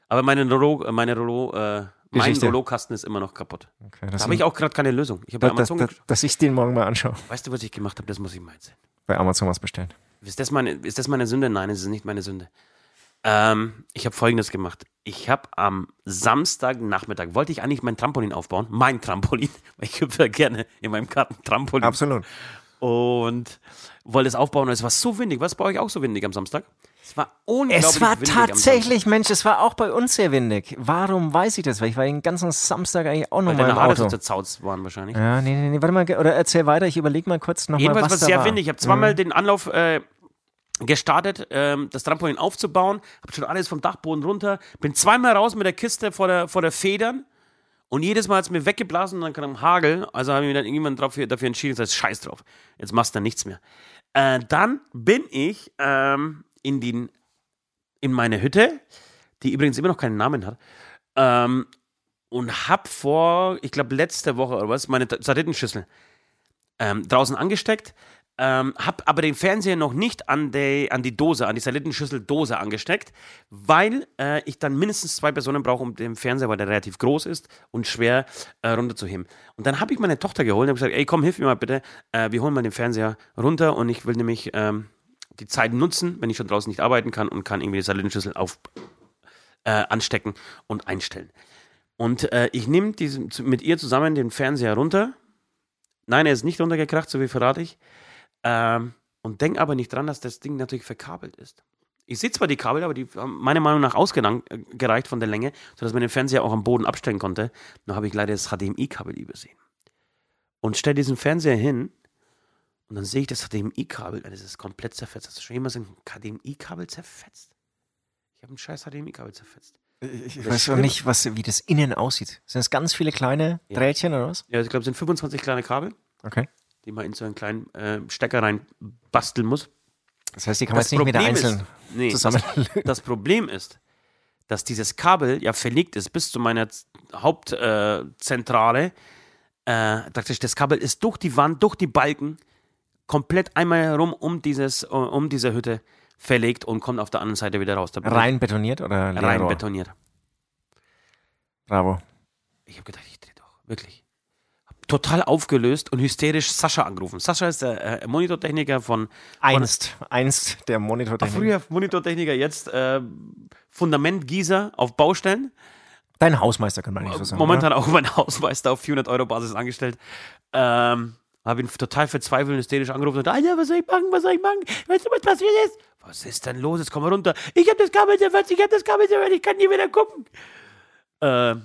Aber meine Rollo, meine Rollo, äh, mein Rollo-Kasten ist immer noch kaputt. Okay, da habe ich auch gerade keine Lösung. Ich habe Amazon das, das, Dass ich den morgen mal anschaue. Weißt du, was ich gemacht habe? Das muss ich mal erzählen. Bei Amazon was bestellen. Ist das meine, ist das meine Sünde? Nein, es ist nicht meine Sünde. Ähm, ich habe folgendes gemacht. Ich habe am Samstagnachmittag, wollte ich eigentlich mein Trampolin aufbauen. Mein Trampolin, weil ich hüpfe gerne in meinem Garten Trampolin. Absolut. Und wollte es aufbauen und es war so windig. Was bei euch auch so windig am Samstag? Es war unglaublich Es war tatsächlich, Mensch, es war auch bei uns sehr windig. Warum weiß ich das? Weil ich war den ganzen Samstag eigentlich auch noch Weil mal im Auto. Weil Zerzauz waren wahrscheinlich. Ja, nee, nee, nee, warte mal, oder erzähl weiter, ich überlege mal kurz nochmal, was war es sehr windig. Ich habe zweimal mhm. den Anlauf äh, gestartet, ähm, das Trampolin aufzubauen, habe schon alles vom Dachboden runter, bin zweimal raus mit der Kiste vor der, vor der Federn und jedes Mal hat es mir weggeblasen und dann kam Hagel, also habe ich mich dann irgendwann dafür, dafür entschieden, das heißt, scheiß drauf, jetzt machst du nichts mehr. Äh, dann bin ich ähm, in, die, in meine Hütte, die übrigens immer noch keinen Namen hat, ähm, und habe vor, ich glaube letzte Woche oder was, meine Satellitenschüssel ähm, draußen angesteckt, Ähm, hab aber den Fernseher noch nicht an die, an die Dose, an die Salattenschüssel-Dose angesteckt, weil äh, ich dann mindestens zwei Personen brauche, um den Fernseher, weil der relativ groß ist und schwer äh, runterzuheben. Und dann habe ich meine Tochter geholt und habe gesagt, ey komm, hilf mir mal bitte, äh, wir holen mal den Fernseher runter und ich will nämlich ähm, die Zeit nutzen, wenn ich schon draußen nicht arbeiten kann und kann irgendwie die Salattenschüssel auf, äh, anstecken und einstellen. Und äh, ich nehme mit ihr zusammen den Fernseher runter. Nein, er ist nicht runtergekracht, so wie verrate ich. Ähm, und denke aber nicht dran, dass das Ding natürlich verkabelt ist. Ich sehe zwar die Kabel, aber die haben meiner Meinung nach ausgereicht von der Länge, sodass man den Fernseher auch am Boden abstellen konnte. Nur habe ich leider das HDMI-Kabel übersehen. Und stelle diesen Fernseher hin und dann sehe ich das HDMI-Kabel, das ist komplett zerfetzt. Hast du schon jemals ein HDMI-Kabel zerfetzt? Ich habe ein scheiß HDMI-Kabel zerfetzt. Ich, ich weiß auch nicht, was, wie das innen aussieht. Sind es ganz viele kleine ja. Drähtchen oder was? Ja, ich glaube, es sind 25 kleine Kabel. Okay die man in so einen kleinen äh, Stecker rein basteln muss. Das heißt, die kann man jetzt nicht wieder einzeln ist, nee, zusammen. Das, das, Problem ist, dass dieses Kabel ja verlegt ist bis zu meiner Hauptzentrale. Äh, äh, das Kabel ist durch die Wand, durch die Balken komplett einmal herum um, dieses, um diese Hütte verlegt und kommt auf der anderen Seite wieder raus. Rein betoniert oder Leerrohr? Rein betoniert. Bravo. Ich habe gedacht, ich drehe doch, wirklich total aufgelöst und hysterisch Sascha angerufen. Sascha ist der äh, Monitortechniker von, von. Einst, einst der Monitortechniker. Früher Monitortechniker, jetzt äh, Fundamentgießer auf Baustellen. Dein Hausmeister kann man nicht so sagen. Momentan oder? auch mein Hausmeister auf 400 Euro Basis angestellt. Ähm, habe ihn total verzweifelt und hysterisch angerufen und Alter, was soll ich machen, was soll ich machen? Weißt du, was passiert ist? Was ist denn los? Jetzt komm mal runter. Ich habe das Kabel zerfetzt, ich habe das Kabel zerfetzt, ich kann nie wieder gucken. Äh,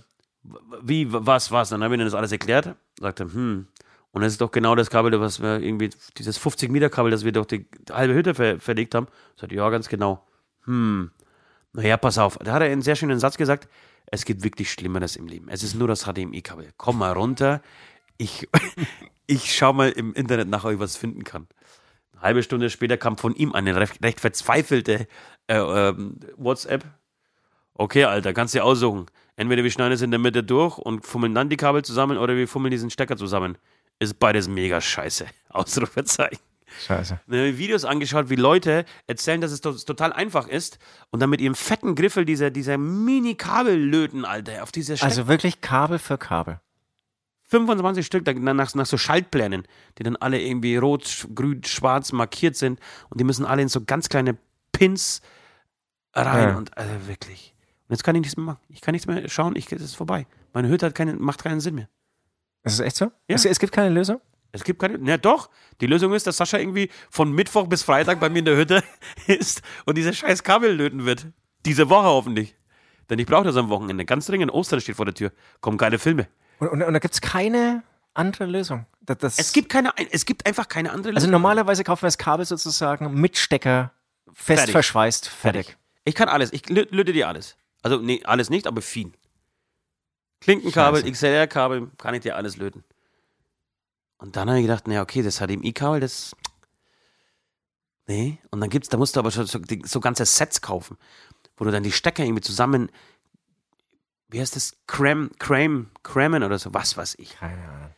wie, was, was? Dann habe ich ihnen das alles erklärt. Sagte, hm. Und das ist doch genau das Kabel, was wir irgendwie, dieses 50 Meter Kabel, das wir durch die halbe Hütte ver verlegt haben. Sagte, ja, ganz genau. Hm. Naja, pass auf. Da hat er einen sehr schönen Satz gesagt. Es gibt wirklich Schlimmeres im Leben. Es ist nur das HDMI-Kabel. Komm mal runter. Ich, ich schau mal im Internet nach, ob ich was finden kann. Eine halbe Stunde später kam von ihm eine recht, recht verzweifelte äh, äh, WhatsApp. Okay, Alter, kannst du dir aussuchen. Entweder wir schneiden es in der Mitte durch und fummeln dann die Kabel zusammen oder wir fummeln diesen Stecker zusammen. Ist beides mega scheiße. Ausrufezeichen. Scheiße. Wir haben Videos angeschaut, wie Leute erzählen, dass es total einfach ist und dann mit ihrem fetten Griffel dieser, dieser Mini-Kabel löten, Alter, auf diese Steck Also wirklich Kabel für Kabel. 25 Stück nach, nach so Schaltplänen, die dann alle irgendwie rot, grün, schwarz markiert sind und die müssen alle in so ganz kleine Pins rein ja. und also wirklich. Und jetzt kann ich nichts mehr machen. Ich kann nichts mehr schauen, ich, es ist vorbei. Meine Hütte hat keine, macht keinen Sinn mehr. Ist es echt so? Ja. Es, es gibt keine Lösung? Es gibt keine. Na doch. Die Lösung ist, dass Sascha irgendwie von Mittwoch bis Freitag bei mir in der Hütte ist und diese scheiß Kabel löten wird. Diese Woche hoffentlich. Denn ich brauche das am Wochenende. Ganz dringend. Ostern steht vor der Tür. Kommen geile Filme. Und, und, und da gibt es keine andere Lösung. Das, das es, gibt keine, es gibt einfach keine andere also Lösung. Also normalerweise kaufen wir das Kabel sozusagen mit Stecker fest fertig. verschweißt, fertig. fertig. Ich kann alles. Ich löte dir alles. Also, nee, alles nicht, aber viel. Klinkenkabel, XLR-Kabel, kann ich dir alles löten. Und dann habe ich gedacht, naja, okay, das HDMI-Kabel, das. Nee. Und dann gibt's, da musst du aber schon so, so ganze Sets kaufen, wo du dann die Stecker irgendwie zusammen. Wie heißt das? Cram, Cram, Crammen oder so, was weiß ich. Keine Ahnung.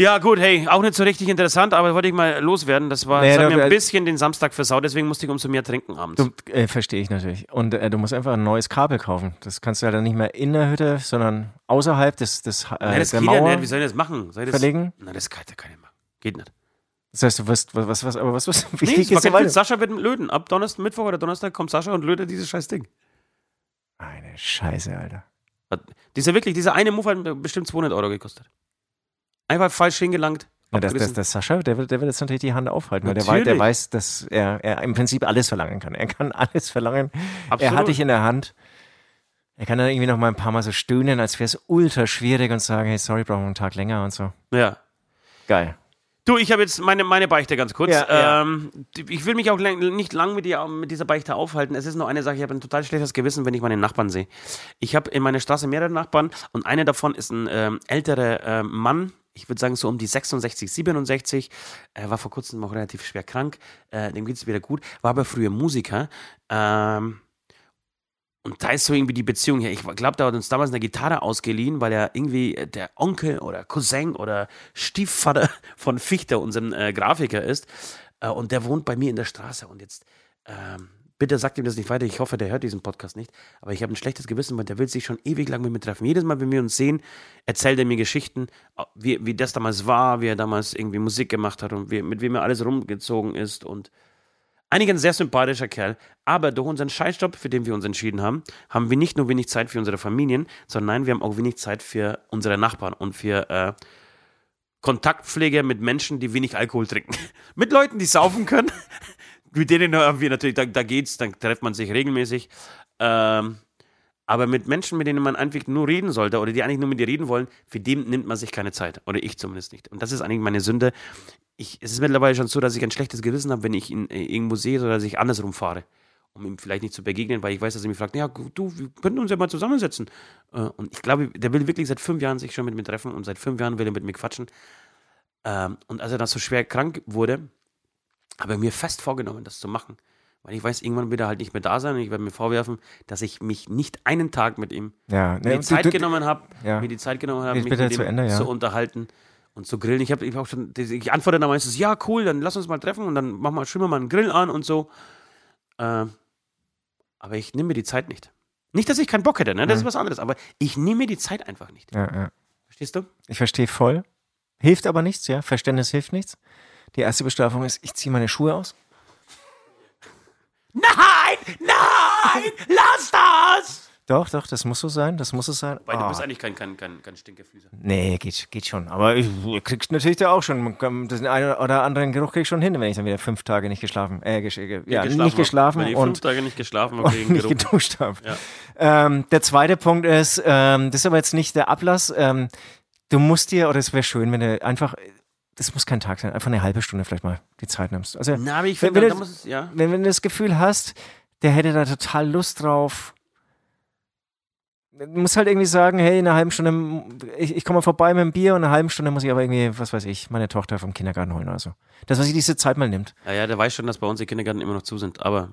Ja, gut, hey, auch nicht so richtig interessant, aber wollte ich mal loswerden. Das war, nee, das hat mir ein bisschen den Samstag versaut, deswegen musste ich umso mehr trinken abends. Äh, Verstehe ich natürlich. Und äh, du musst einfach ein neues Kabel kaufen. Das kannst du ja dann nicht mehr in der Hütte, sondern außerhalb des, des äh, ja, das der geht Mauer ja nicht. Wie soll ich das machen? Soll ich das verlegen? Na, das kann, das kann ich machen. Geht nicht. Das heißt, du wirst, was, was, aber was, was, wie nee, geht's weiter? Sascha wird löten. Ab Donnerstag, Mittwoch oder Donnerstag kommt Sascha und lötet dieses scheiß Ding. Eine Scheiße, Alter. Dieser wirklich, dieser eine Move hat bestimmt 200 Euro gekostet. Einfach falsch hingelangt. Ja, das, das, das Sascha, der will, der will jetzt natürlich die Hand aufhalten, weil der weiß, der weiß, dass er, er im Prinzip alles verlangen kann. Er kann alles verlangen. Absolut. Er hat dich in der Hand. Er kann dann irgendwie noch mal ein paar Mal so stöhnen, als wäre es ultra schwierig und sagen, hey, sorry, brauchen wir einen Tag länger und so. Ja. Geil. Du, ich habe jetzt meine, meine Beichte ganz kurz. Ja, ähm, ja. Ich will mich auch nicht lang mit, die, mit, dieser Beichte aufhalten. Es ist nur eine Sache, ich habe ein total schlechtes Gewissen, wenn ich meine Nachbarn sehe. Ich habe in meiner Straße mehrere Nachbarn und einer davon ist ein ähm, älterer äh, Mann, ich würde sagen, so um die 66, 67. Er war vor kurzem noch relativ schwer krank. Äh, dem geht es wieder gut. War aber früher Musiker. Ähm, und da ist so irgendwie die Beziehung her. Ich glaube, da hat uns damals eine Gitarre ausgeliehen, weil er irgendwie der Onkel oder Cousin oder Stiefvater von Fichter, unserem äh, Grafiker, ist. Äh, und der wohnt bei mir in der Straße. Und jetzt, ähm, bitte sagt ihm das nicht weiter. Ich hoffe, der hört diesen Podcast nicht. Aber ich habe ein schlechtes Gewissen, weil der will sich schon ewig lang mit mir treffen. Jedes Mal, wenn wir uns sehen, erzählt er mir Geschichten, äh, wie, wie das damals war, wie er damals irgendwie Musik gemacht hat und wie, mit wem er alles rumgezogen ist. Und eigentlich ein sehr sympathischer Kerl, aber durch unseren Scheißjob, für den wir uns entschieden haben, haben wir nicht nur wenig Zeit für unsere Familien, sondern nein, wir haben auch wenig Zeit für unsere Nachbarn und für äh, Kontaktpflege mit Menschen, die wenig Alkohol trinken. mit Leuten, die saufen können. mit denen haben wir natürlich, da, da geht's, dann trifft man sich regelmäßig. Ähm, aber mit Menschen, mit denen man eigentlich nur reden sollte oder die eigentlich nur mit dir reden wollen, für den nimmt man sich keine Zeit. Oder ich zumindest nicht. Und das ist eigentlich meine Sünde ich, es ist mittlerweile schon so, dass ich ein schlechtes Gewissen habe, wenn ich ihn äh, irgendwo sehe oder dass ich andersrum fahre, um ihm vielleicht nicht zu begegnen, weil ich weiß, dass er mich fragt, ja, du, wir könnten uns ja mal zusammensetzen. Äh, und ich glaube, der will wirklich seit fünf Jahren sich schon mit mir treffen und seit fünf Jahren will er mit mir quatschen. Ähm, und als er dann so schwer krank wurde, habe er mir fest vorgenommen, das zu machen. Weil ich weiß, irgendwann wird er halt nicht mehr da sein und ich werde mir vorwerfen, dass ich mich nicht einen Tag mit ihm ja, ne, die Zeit du, genommen habe, ja. mir die Zeit genommen habe, mich mit ihm zu, Ende, ja. zu unterhalten und zu grillen. Ich habe ich hab schon, ich antworte dann meistens, ja, cool, dann lass uns mal treffen und dann machen wir, schwimmen wir mal einen Grill an und so. Äh, aber ich nehme mir die Zeit nicht. Nicht, dass ich keinen Bock hätte, ne? das ja. ist was anderes, aber ich nehme mir die Zeit einfach nicht. Ja, ja. Verstehst du? Ich verstehe voll. Hilft aber nichts, ja. Verständnis hilft nichts. Die erste Bestrafung ist, ich ziehe meine Schuhe aus. Nein! Nein! Lass das! Doch, doch, das muss so sein, das muss es sein. Weil oh. du bist eigentlich kein, kein, kein, kein Stinkefüßer. Nee, geht, geht schon. Aber ich, ich kriegst natürlich da auch schon, den einen oder anderen Geruch krieg ich schon hin, wenn ich dann wieder fünf Tage nicht geschlafen, äh, gesch, äh, ja, geschlafen nicht geschlafen wenn ich und fünf Tage nicht geschlafen habe, nicht Geruch. geduscht habe. Ja. Ähm, der zweite Punkt ist, ähm, das ist aber jetzt nicht der Ablass, ähm, du musst dir, oder es wäre schön, wenn du einfach das muss kein Tag sein, einfach eine halbe Stunde vielleicht mal die Zeit nimmst. Also, Na, aber ich finde, wenn, wenn, ja. wenn, wenn du das Gefühl hast, der hätte da total Lust drauf, muss halt irgendwie sagen, hey, in einer halben Stunde, ich, ich komme mal vorbei mit dem Bier und in einer halben Stunde muss ich aber irgendwie, was weiß ich, meine Tochter vom Kindergarten holen oder so. Das, was sich diese Zeit mal nimmt. Ja, ja, der weiß schon, dass bei uns die Kindergarten immer noch zu sind, aber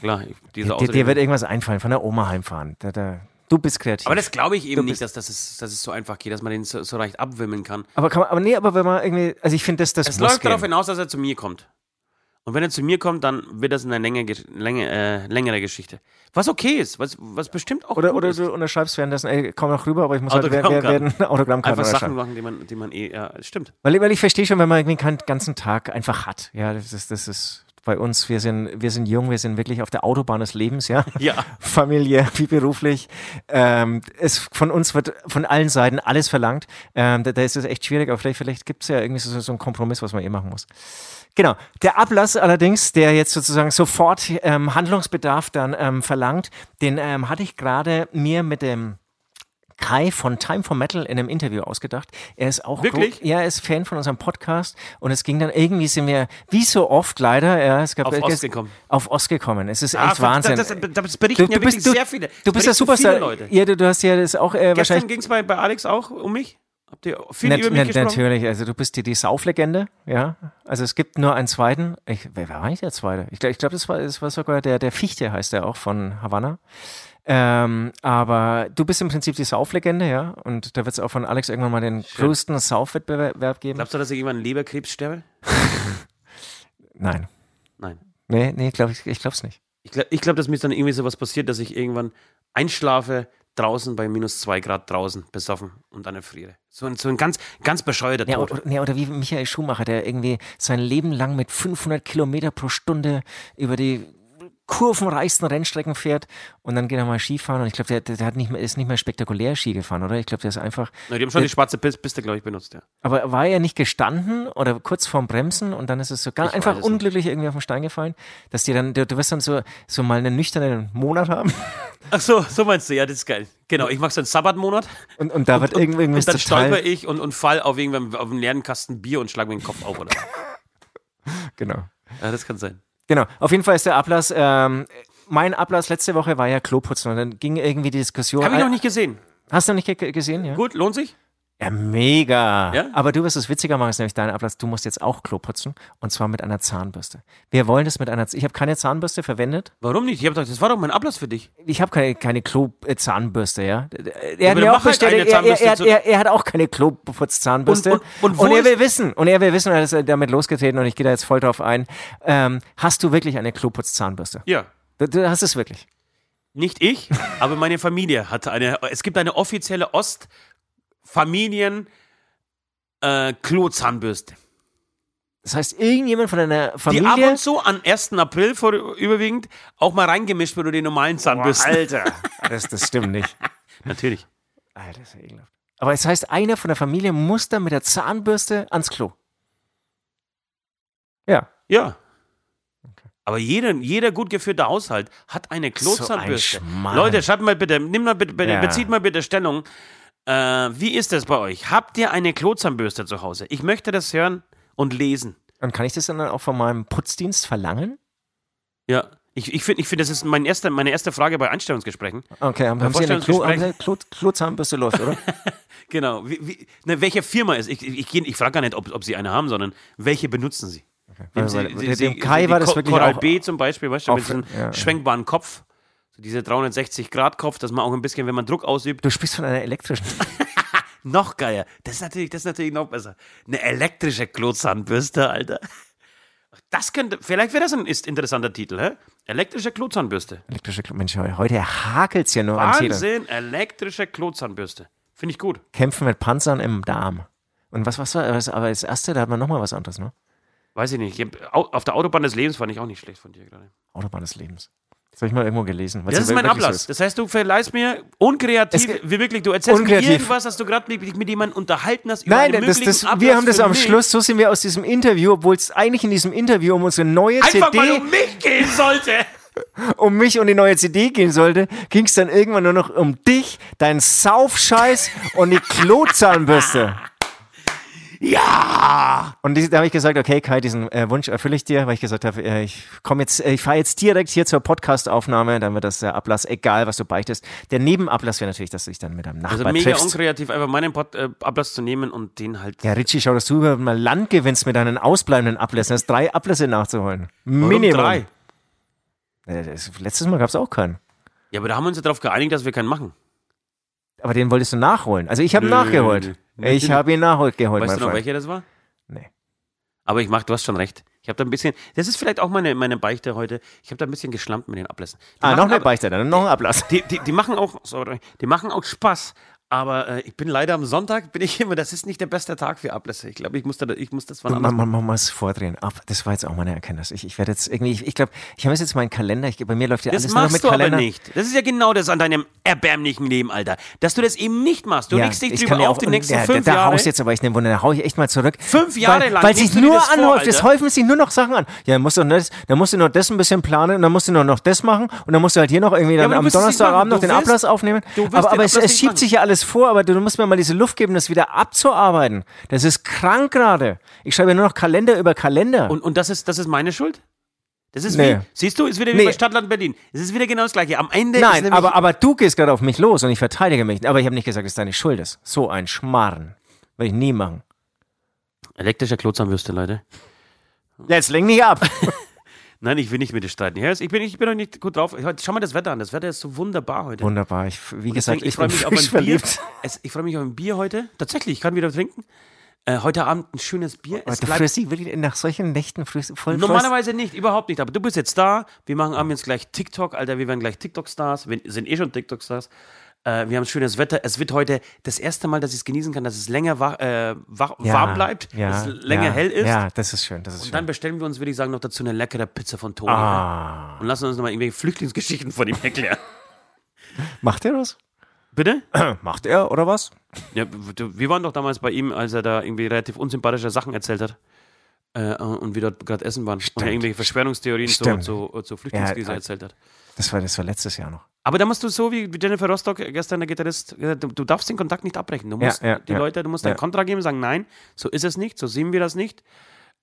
klar, diese Dir, dir wird irgendwas einfallen, von der Oma heimfahren. Da, da, du bist kreativ. Aber das glaube ich eben nicht, dass, dass, es, dass es so einfach geht, dass man den so, so leicht abwimmeln kann. Aber kann man, aber nee, aber wenn man irgendwie, also ich finde, dass das Es läuft gehen. darauf hinaus, dass er zu mir kommt. Und wenn er zu mir kommt, dann wird das eine Länge, Länge, äh, längere Geschichte. Was okay ist, was, was bestimmt auch Oder, oder ist. du unterschreibst währenddessen, ey, komm noch rüber, aber ich muss halt Autogramm halt werden, werden Autogrammkarte Einfach Sachen machen, die man, die man eh, ja, stimmt. Weil, weil ich verstehe schon, wenn man irgendwie keinen ganzen Tag einfach hat. Ja, das ist, das ist bei uns, wir sind, wir sind jung, wir sind wirklich auf der Autobahn des Lebens, ja. Ja. Familie, wie beruflich. Ähm, es, von uns wird von allen Seiten alles verlangt. Ähm, da, da, ist es echt schwierig, aber vielleicht, vielleicht gibt es ja irgendwie so, so einen Kompromiss, was man eh machen muss. Genau. Der Ablass allerdings, der jetzt sozusagen sofort ähm, Handlungsbedarf dann ähm, verlangt, den ähm, hatte ich gerade mir mit dem Kai von Time for Metal in einem Interview ausgedacht. Er ist auch Wirklich? ja, er ist Fan von unserem Podcast und es ging dann irgendwie sind wir wie so oft leider, ja, es gab auf Ost gekommen. Auf Ost gekommen. Es ist ah, echt Wahnsinn. Das, das, das berichten du, ja wirklich du, sehr viele. Du bist der Superstar. Leute. Ja, du, du, hast ja das auch äh, Gestern wahrscheinlich ging es bei, bei Alex auch um mich. Habt ihr viel Nat über mich gesprochen? Natürlich, also du bist die, die Sauflegende, ja. Also es gibt nur einen zweiten. Ich, wer war eigentlich der zweite? Ich glaube, ich glaub, das, war, das war sogar der, der Fichte, heißt der auch, von Havanna. Ähm, aber du bist im Prinzip die Sauflegende, ja. Und da wird es auch von Alex irgendwann mal den Schön. größten Saufwettbewerb geben. Glaubst du, dass ich irgendwann Leberkrebs sterbe? Nein. Nein. Nee, nee, glaub ich, ich glaube es nicht. Ich glaube, ich glaub, dass mir dann irgendwie sowas passiert, dass ich irgendwann einschlafe, draußen bei minus zwei Grad draußen besoffen und dann erfriere. So ein, so ein ganz, ganz bescheuerter ja, Tod. Oder, ja, oder wie Michael Schumacher, der irgendwie sein Leben lang mit 500 Kilometer pro Stunde über die kurvenreichsten Rennstrecken fährt und dann geht er mal Skifahren und ich glaube, der, der, hat nicht mehr, ist nicht mehr spektakulär Ski gefahren, oder? Ich glaube, der ist einfach. Na, die haben schon der, die schwarze Piste, glaube ich, benutzt, ja. Aber war er nicht gestanden oder kurz vorm Bremsen und dann ist es so ganz ich einfach unglücklich nicht. irgendwie auf den Stein gefallen, dass dir dann, du, du wirst dann so, so mal einen nüchternen Monat haben. Ach so, so meinst du, ja, das ist geil. Genau, ich mache so einen Sabbatmonat. Und, und da wird und, irgendwie Und dann stolper ich und, und fall auf, irgendwann auf einen leeren Kasten Bier und schlag mir den Kopf auf, oder? genau. Ja, das kann sein. Genau, auf jeden Fall ist der Ablass, ähm, mein Ablass letzte Woche war ja Kloputzen und dann ging irgendwie die Diskussion. Habe ich noch nicht gesehen. Hast du noch nicht gesehen, ja? Gut, lohnt sich? Ja, mega. Ja? Aber du wirst es witziger machen, ist nämlich dein Ablass. Du musst jetzt auch Klo putzen und zwar mit einer Zahnbürste. Wir wollen das mit einer. Z ich habe keine Zahnbürste verwendet. Warum nicht? Ich habe gedacht, das war doch mein Ablass für dich. Ich habe keine, keine Klo-Zahnbürste, ja. Er hat auch halt er, er, er, er, hat auch keine Kloputz-Zahnbürste. Und, und, und, und er will wissen, und er will wissen, er ist damit losgetreten und ich gehe da jetzt voll drauf ein. Ähm, hast du wirklich eine Kloputz-Zahnbürste? Ja. Du, du hast es wirklich. Nicht ich, aber meine Familie hat eine. Es gibt eine offizielle Ost- Familien äh, Klozahnbürste. Das heißt, irgendjemand von deiner Familie. Die ab und zu an 1. April vor, überwiegend auch mal reingemischt wird oder die normalen Zahnbürsten. Boah, Alter. Das, das stimmt nicht. Natürlich. Alter, das ist ja ekelhaft. Aber es das heißt, einer von der Familie muss dann mit der Zahnbürste ans Klo. Ja. Ja. Aber jeder, jeder gut geführte Haushalt hat eine Klozahnbürste. So ein Leute, schaut mal bitte, nimm mal bitte, ja. bezieht mal bitte Stellung. Äh, wie ist das bei euch? Habt ihr eine Klozahnbürste zu Hause? Ich möchte das hören und lesen. Und kann ich das dann auch von meinem Putzdienst verlangen? Ja. Ich, ich finde, ich find, das ist mein erster, meine erste Frage bei Einstellungsgesprächen. Okay, haben, haben Sie eine Klo, Klo, Klozahnbürste läuft, oder? genau. Wie, wie, ne, welche Firma ist? Ich, ich, ich, ich frage gar nicht, ob, ob Sie eine haben, sondern welche benutzen Sie? Okay. Sie, dem Kai war das wirklich Coral auch B zum Beispiel, weißt du, mit diesem ja, schwenkbaren Kopf. So diese 360-Grad-Kopf, dass man auch ein bisschen, wenn man Druck ausübt. Du sprichst von einer elektrischen. noch geiler. Das ist, natürlich, das ist natürlich noch besser. Eine elektrische Klozahnbürste, Alter. Das könnte, vielleicht wäre das ein ist interessanter Titel, hä? Elektrische Klozahnbürste. Elektrische Klozahnbürste. Mensch, heute hakelt es ja nur Wahnsinn, am Wahnsinn, elektrische Klozahnbürste. Finde ich gut. Kämpfen mit Panzern im Darm. Und was, was war, aber das erste, da hat man nochmal was anderes, ne? Weiß ich nicht. Auf der Autobahn des Lebens fand ich auch nicht schlecht von dir gerade. Autobahn des Lebens. Das habe ich mal irgendwo gelesen. Das ist mein Ablass. So das heißt, du verleihst mir unkreativ, wie wirklich, du erzählst unkreativ. mir irgendwas, dass du gerade dich mit jemandem unterhalten hast über Nein, das, das, wir haben das am mich. Schluss, so sind wir aus diesem Interview, obwohl es eigentlich in diesem Interview um unsere neue Einfach CD... Einfach mal um mich gehen sollte! um mich und die neue CD gehen sollte, ging es dann irgendwann nur noch um dich, deinen Saufscheiß und die Klozahnbürste. Ja! Und da habe ich gesagt, okay, Kai, diesen äh, Wunsch erfülle ich dir, weil ich gesagt habe, äh, ich komme jetzt, äh, ich fahre jetzt direkt hier zur Podcastaufnahme, dann wird das der Ablass, egal was du beichtest. Der Nebenablass wäre natürlich, dass du dich dann mit deinem Nachbar Also mega triffst. unkreativ, einfach meinen Pod, äh, Ablass zu nehmen und den halt. Ja, Richie, schau, dass du mal Land gewinnst mit deinen ausbleibenden Ablässen. Das drei Ablässe nachzuholen. Warum Minimum. drei? Äh, das, letztes Mal gab es auch keinen. Ja, aber da haben wir uns ja darauf geeinigt, dass wir keinen machen. Aber den wolltest du nachholen. Also ich habe nachgeholt. Nö, ich habe ihn nachgeholt. Weißt du noch, welcher das war? Nee. Aber ich mach, du hast schon recht. Ich habe da ein bisschen, das ist vielleicht auch meine, meine Beichte heute. Ich habe da ein bisschen geschlampt mit den Ablässen. Die ah, noch eine Beichte, dann noch ein Ablass. Die, die, die, machen auch, sorry, die machen auch Spaß, aber äh, ich bin leider am Sonntag, bin ich immer, das ist nicht der beste Tag für Ablässe. Ich glaube, ich muss, da, ich muss das von man, man, man muss vordrehen. Ab, das war jetzt auch meine Erkenntnis. Ich, ich werde jetzt irgendwie, ich, ich glaube, ich habe jetzt meinen Kalender, ich, bei mir läuft ja das alles nur noch mit du Kalender. Aber nicht. Das ist ja genau das an deinem erbärmlichen Leben, Alter. Dass du das eben nicht machst. Du ja, legst dich drüber ja auf die nächsten ja, fünf da, da Jahre. Da haust jetzt aber echt eine Wunder, da hau ich echt mal zurück. Fünf Jahre weil, lang. Weil sich nur anhäuft, es häufen sich nur noch Sachen an. Ja, dann musst du, das, dann musst du noch das ein bisschen planen und dann musst du noch, noch das machen und dann musst du halt hier noch irgendwie dann am Donnerstagabend noch den Ablass aufnehmen. Aber, es schiebt sich ja alles vor, aber du musst mir mal diese Luft geben, das wieder abzuarbeiten. Das ist krank gerade. Ich schreibe nur noch Kalender über Kalender. Und, und das, ist, das ist meine Schuld? Das ist nee. wie, siehst du, ist wieder wie nee. bei Stadtland Berlin. Es ist wieder genau das Gleiche. Am Ende Nein, aber, aber du gehst gerade auf mich los und ich verteidige mich. Aber ich habe nicht gesagt, dass es deine Schuld ist. So ein Schmarren. Will ich nie machen. Elektrische Klotzahnwürste, Leute. Jetzt lenk nicht ab. Nein, ich will nicht mit dir streiten. Ich bin, ich bin noch nicht gut drauf. Schau mal das Wetter an. Das Wetter ist so wunderbar heute. Wunderbar. Ich, wie gesagt, ich, ich freue mich auf ein Bier. Es, ich freue mich auf ein Bier heute. Tatsächlich, ich kann wieder trinken. Äh, heute Abend ein schönes Bier. Es du frühst wirklich nach solchen Nächten frühst, voll Normalerweise nicht, überhaupt nicht. Aber du bist jetzt da. Wir machen abends gleich TikTok, Alter. Wir werden gleich TikTok-Stars. Wir sind eh schon TikTok-Stars. Äh, wir haben schönes Wetter. Es wird heute das erste Mal, dass ich es genießen kann, dass es länger wach, äh, wach, ja, warm bleibt, ja, dass es länger ja, hell ist. Ja, das ist schön. Das ist und schön. dann bestellen wir uns, würde ich sagen, noch dazu eine leckere Pizza von Toni. Ah. Und lassen uns nochmal irgendwelche Flüchtlingsgeschichten von ihm erklären. Macht er das? Bitte? Macht er oder was? Ja, wir waren doch damals bei ihm, als er da irgendwie relativ unsympathische Sachen erzählt hat. Äh, und wir dort gerade essen waren. Stimmt. Und er irgendwelche Verschwörungstheorien zu, zu, zu Flüchtlingskrise ja, erzählt hat. Das war, das war letztes Jahr noch. Aber da musst du so wie Jennifer Rostock gestern der Gitarrist, du, du darfst den Kontakt nicht abbrechen. Du musst ja, ja, die Leute, du musst ja. dein Kontra geben, sagen, nein, so ist es nicht, so sehen wir das nicht.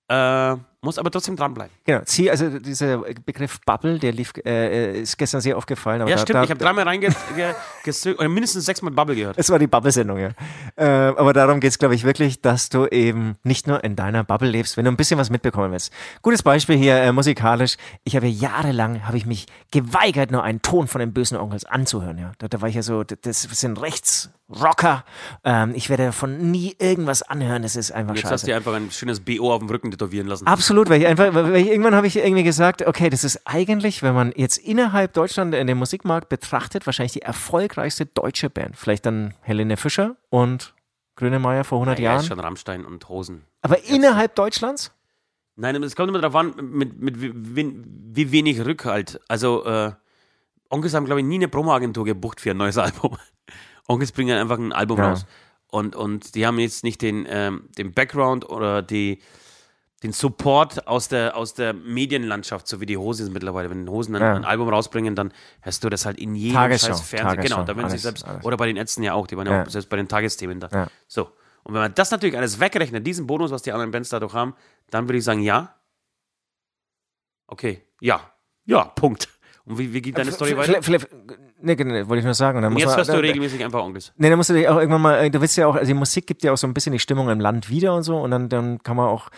Äh, Muss aber trotzdem dranbleiben. Genau, zieh, also dieser Begriff Bubble, der lief, äh, ist gestern sehr aufgefallen. ja, da, stimmt, da, ich habe dreimal reingesögt oder mindestens sechsmal Bubble gehört. Es war die Bubble-Sendung, ja. Äh, aber darum geht es, glaube ich, wirklich, dass du eben nicht nur in deiner Bubble lebst, wenn du ein bisschen was mitbekommen willst. Gutes Beispiel hier, äh, musikalisch. Ich habe jahrelang, habe ich mich geweigert, nur einen Ton von den bösen Onkels anzuhören. Ja. Da, da war ich ja so, das sind Rechtsrocker. Ähm, ich werde davon nie irgendwas anhören, das ist einfach Jetzt scheiße. hast du dir einfach ein schönes BO auf dem Rücken tätowieren lassen. Absolut absolut, weil ich einfach, weil ich, irgendwann habe ich irgendwie gesagt, okay, das ist eigentlich, wenn man jetzt innerhalb Deutschland in den Musikmarkt betrachtet, wahrscheinlich die erfolgreichste deutsche Band. Vielleicht dann Helene Fischer und Grönemeyer vor 100 ja, Jahren. Ja, schon Rammstein und Hosen. Aber Jetzt. innerhalb Deutschlands? Nein, es kommt immer darauf an, mit, mit wie, wie, wenig Rückhalt. Also, äh, Onkels haben, glaube ich, nie eine Promo-Agentur gebucht für ein neues Album. Onkels bringen einfach ein Album ja. raus. Und, und die haben jetzt nicht den, ähm, den Background oder die, den Support aus der, aus der Medienlandschaft, so wie die Hosen mittlerweile. Wenn Hosen ein, ja. ein, Album rausbringen, dann hörst du das halt in jedem Tagesschau, scheiß Fernsehen. Genau, da werden sie selbst, alles. oder bei den Ärzten ja auch, die waren ja, auch selbst bei den Tagesthemen da. Ja. So. Und wenn man das natürlich alles wegrechnet, diesen Bonus, was die anderen Bands dadurch haben, dann würde ich sagen, ja. Okay, ja. Ja, Punkt. Und wie, wie geht deine Story weiter? Nee, nee, wollte ich nur sagen. Und, und jetzt man, hörst du regelmäßig einfach Onkels. Nee, dann musst du dich auch irgendwann mal, du willst ja auch, also die Musik gibt ja auch so ein bisschen die Stimmung im Land wieder und so und dann, dann kann man auch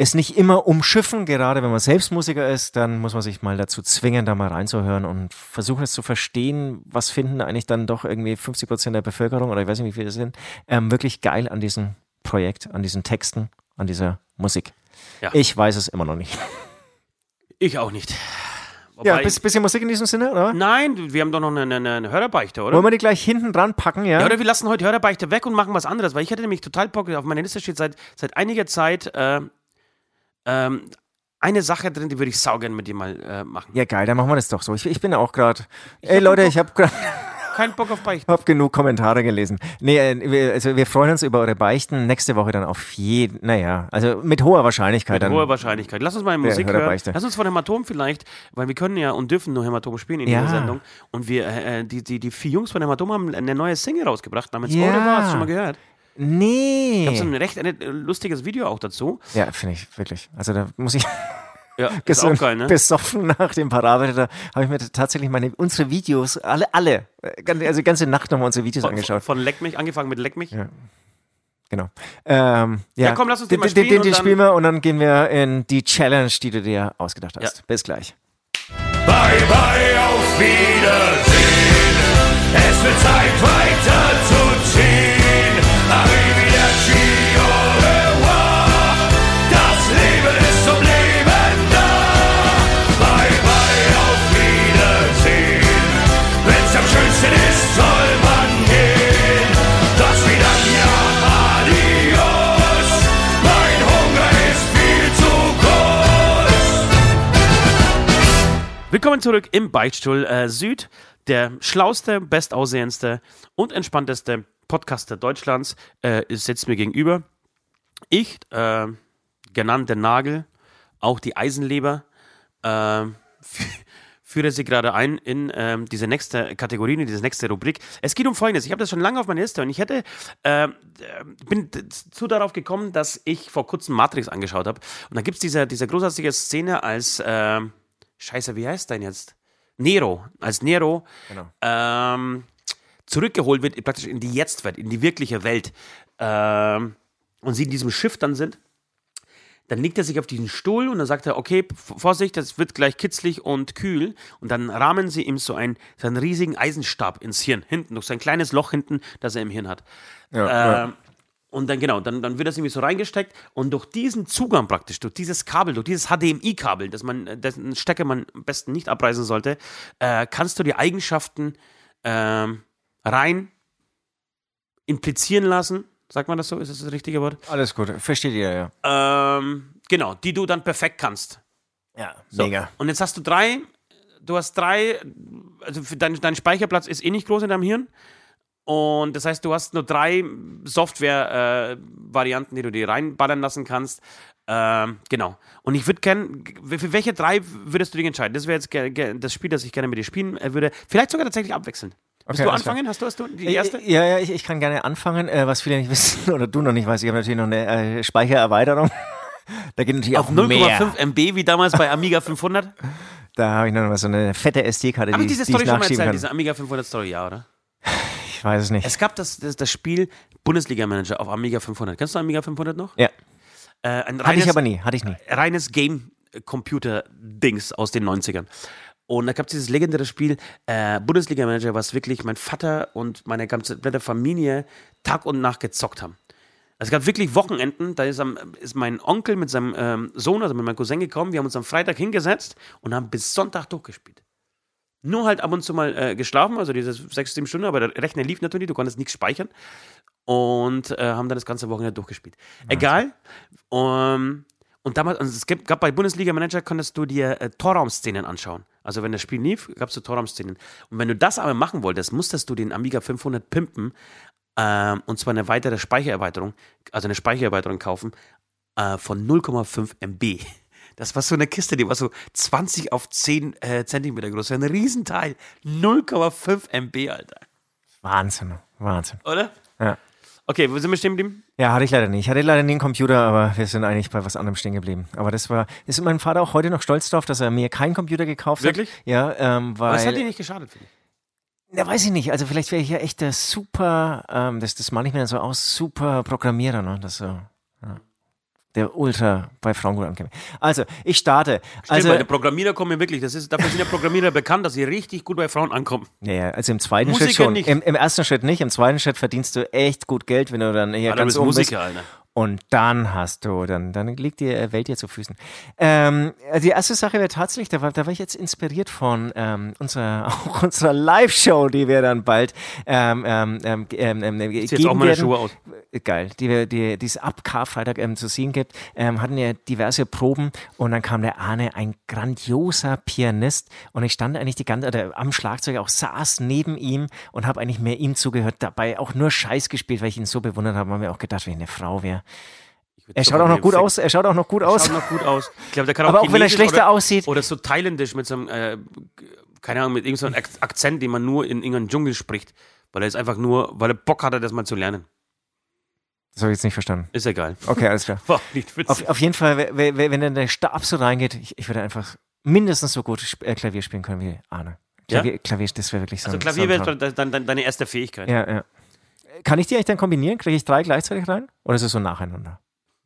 es nicht immer umschiffen, gerade wenn man selbst Musiker ist, dann muss man sich mal dazu zwingen, da mal reinzuhören und versuchen es zu verstehen, was finden eigentlich dann doch irgendwie 50 Prozent der Bevölkerung oder ich weiß nicht, wie viele das sind, ähm, wirklich geil an diesem Projekt, an diesen Texten, an dieser Musik. Ja. Ich weiß es immer noch nicht. Ich auch nicht. Wobei, ja, ein bisschen Musik in diesem Sinne, oder? Nein, wir haben doch noch eine, eine, eine Hörerbeichte, oder? Wollen wir die gleich hinten dran packen, ja? Ja, oder wir lassen heute Hörerbeichte weg und machen was anderes, weil ich hätte nämlich total Bock, auf meiner Liste steht seit, seit einiger Zeit äh, ähm, eine Sache drin, die würde ich saugern mit dir mal äh, machen. Ja, geil, dann machen wir das doch so. Ich, ich bin auch gerade. Ey, Leute, ich habe gerade. Kein Bock auf Beichten. Ich habe genug Kommentare gelesen. Nee, äh, wir, also wir freuen uns über eure Beichten. Nächste Woche dann auf jeden. Naja, also mit hoher Wahrscheinlichkeit. Mit dann hoher Wahrscheinlichkeit. Lass uns mal in Musik hören. Beichte. Lass uns von Hämatom vielleicht, weil wir können ja und dürfen nur Hämatom spielen in ja. dieser Sendung. Und wir, äh, die, die, die vier Jungs von Hämatom haben eine neue Single rausgebracht namens ja. Ohne Hast du schon mal gehört? Nee. Ich habe so ein recht ein lustiges Video auch dazu. Ja, finde ich wirklich. Also da muss ich. Ja, ist auch geil, ne? Besoffen nach dem Parade, da habe ich mir tatsächlich meine, unsere Videos, alle, alle, also die ganze Nacht nochmal unsere Videos von, angeschaut. Von Leck mich, angefangen mit Leck mich? Ja. Genau. Ähm, ja. ja. komm, lass uns den, den mal spielen. Den, den, den spielen wir und dann gehen wir in die Challenge, die du dir ausgedacht hast. Ja. Bis gleich. Bye, bye, auf Wiedersehen. Es wird Zeit, weiter Willkommen zurück im Beichtstuhl äh, Süd, der schlauste, bestaussehendste und entspannteste Podcaster Deutschlands, äh, sitzt mir gegenüber. Ich, äh, genannt der Nagel, auch die Eisenleber, äh, führe sie gerade ein in ähm, diese nächste Kategorie, in diese nächste Rubrik. Es geht um Folgendes. Ich habe das schon lange auf meiner Liste und ich hätte, äh, bin zu darauf gekommen, dass ich vor kurzem Matrix angeschaut habe. Und da gibt es diese, diese großartige Szene, als äh, Scheiße, wie heißt dein jetzt? Nero, als Nero genau. ähm, zurückgeholt wird, praktisch in die Jetztwelt, in die wirkliche Welt. Ähm, und sie in diesem Schiff dann sind, dann legt er sich auf diesen Stuhl und dann sagt er, okay, Vorsicht, das wird gleich kitzlig und kühl. Und dann rahmen sie ihm so einen, so einen riesigen Eisenstab ins Hirn, hinten, durch sein kleines Loch hinten, das er im Hirn hat. Ja, äh, ja. Und dann, genau, dann, dann wird das irgendwie so reingesteckt und durch diesen Zugang praktisch, durch dieses Kabel, durch dieses HDMI-Kabel, das man, dessen Stecker man am besten nicht abreißen sollte, äh, kannst du die Eigenschaften äh, rein implizieren lassen. Sagt man das so? Ist das das richtige Wort? Alles gut, versteht ihr, ja. Ähm, genau, die du dann perfekt kannst. Ja, so. mega. Und jetzt hast du drei, du hast drei, also dein, dein Speicherplatz ist eh nicht groß in deinem Hirn. Und das heißt, du hast nur drei Software-Varianten, äh, die du dir reinballern lassen kannst. Ähm, genau. Und ich würde gerne, für welche drei würdest du dich entscheiden? Das wäre jetzt das Spiel, das ich gerne mit dir spielen äh, würde. Vielleicht sogar tatsächlich abwechseln. Willst du anfangen? Hast du, hast du die äh, erste? Ja, ja, ich, ich kann gerne anfangen. Äh, was viele nicht wissen oder du noch nicht weißt, ich habe natürlich noch eine äh, Speichererweiterung. Da geht natürlich auf 0,5 MB wie damals bei Amiga 500. Da habe ich noch mal so eine fette SD-Karte, die, ich diese Story die ich schon mal erzählt, diese Amiga 500 Story, ja, oder? Ich weiß es nicht. Es gab das, das, das Spiel Bundesliga-Manager auf Amiga 500. Kennst du Amiga 500 noch? Ja. Äh, reines, hatte ich aber nie, hatte ich nie. Reines Game-Computer-Dings aus den 90ern. Und da gab es dieses legendäre Spiel äh, Bundesliga-Manager, was wirklich mein Vater und meine ganze Familie Tag und Nacht gezockt haben. Also es gab wirklich Wochenenden, da ist, am, ist mein Onkel mit seinem ähm, Sohn, also mit meinem Cousin gekommen, wir haben uns am Freitag hingesetzt und haben bis Sonntag durchgespielt. Nur halt ab und zu mal äh, geschlafen, also diese sechs, sieben Stunden, aber der Rechner lief natürlich, du konntest nichts speichern. Und äh, haben dann das ganze Wochenende durchgespielt. Nice. Egal. Um, und damals, also es gab bei Bundesliga-Manager, konntest du dir äh, Torraumszenen anschauen. Also wenn das Spiel lief, gab es so Torraumszenen. Und wenn du das aber machen wolltest, musstest du den Amiga 500 pimpen ähm, und zwar eine weitere Speichererweiterung, also eine Speichererweiterung kaufen äh, von 0,5 MB. Das war so eine Kiste, die war so 20 auf 10 äh, Zentimeter groß. Ein Riesenteil. 0,5 MB, Alter. Wahnsinn, Wahnsinn. Oder? Ja. Okay, wo sind wir stehen geblieben? Ja, hatte ich leider nicht. Ich hatte leider nie einen Computer, aber wir sind eigentlich bei was anderem stehen geblieben. Aber das war, ist mein Vater auch heute noch stolz drauf, dass er mir keinen Computer gekauft Wirklich? hat. Ja, ähm, weil. Aber es hat dir nicht geschadet, finde ich. Ja, weiß ich nicht. Also vielleicht wäre ich ja echt der super, ähm, das, das male ich mir so aus, super Programmierer, ne? Das so, ja der ultra bei Frauen gut ankäme. Also, ich starte. Stimmt, also, weil die Programmierer kommen wirklich, das ist, dafür sind ja Programmierer bekannt, dass sie richtig gut bei Frauen ankommen. Ja, also im zweiten Musiker Schritt schon. Im, Im, ersten Schritt nicht, im zweiten Schritt verdienst du echt gut Geld, wenn du dann hier Alter, ganz oben Musiker, bist. Alter. Und dann hast du, dann, dann liegt die Welt dir zu Füßen. Ähm, die erste Sache wäre tatsächlich, da war, da war ich jetzt inspiriert von ähm, unserer, auch unserer Live-Show, die wir dann bald ähm, ähm, ähm, ähm, ähm jetzt auch meine werden. Schuhe aus. Geil, die, wir, die, die es ab Karfreitag ähm, zu sehen gibt, ähm, hatten ja diverse Proben und dann kam der Arne, ein grandioser Pianist und ich stand eigentlich die ganze, oder am Schlagzeug auch saß neben ihm und habe eigentlich mehr ihm zugehört, dabei auch nur Scheiß gespielt, weil ich ihn so bewundert habe, haben wir auch gedacht, wenn ich eine Frau wäre. Er schaut auch noch gut aus. Er schaut auch noch gut aus. Schaut noch gut aus. Ich glaube, der kann auch Aber auch wenn er schlechter oder, aussieht. Oder so thailändisch mit so einem, äh, keine Ahnung, mit irgendeinem so Akzent, den man nur in irgendeinem Dschungel spricht. Weil er ist einfach nur, weil er Bock hatte, das mal zu lernen. Das habe ich jetzt nicht verstanden. Ist egal. Okay, alles klar. War auf, auf, jeden Fall, wenn dann der Stab so reingeht, ich, ich würde einfach mindestens so gut äh, Klavier spielen können wie Arne. Klavier, ja? Klavier das wäre wirklich so Also Klavier wäre dann deine erste Fähigkeit. Ja, ja. Kann ich die eigentlich dann kombinieren? Kriege ich drei gleichzeitig rein? Oder ist es so nacheinander?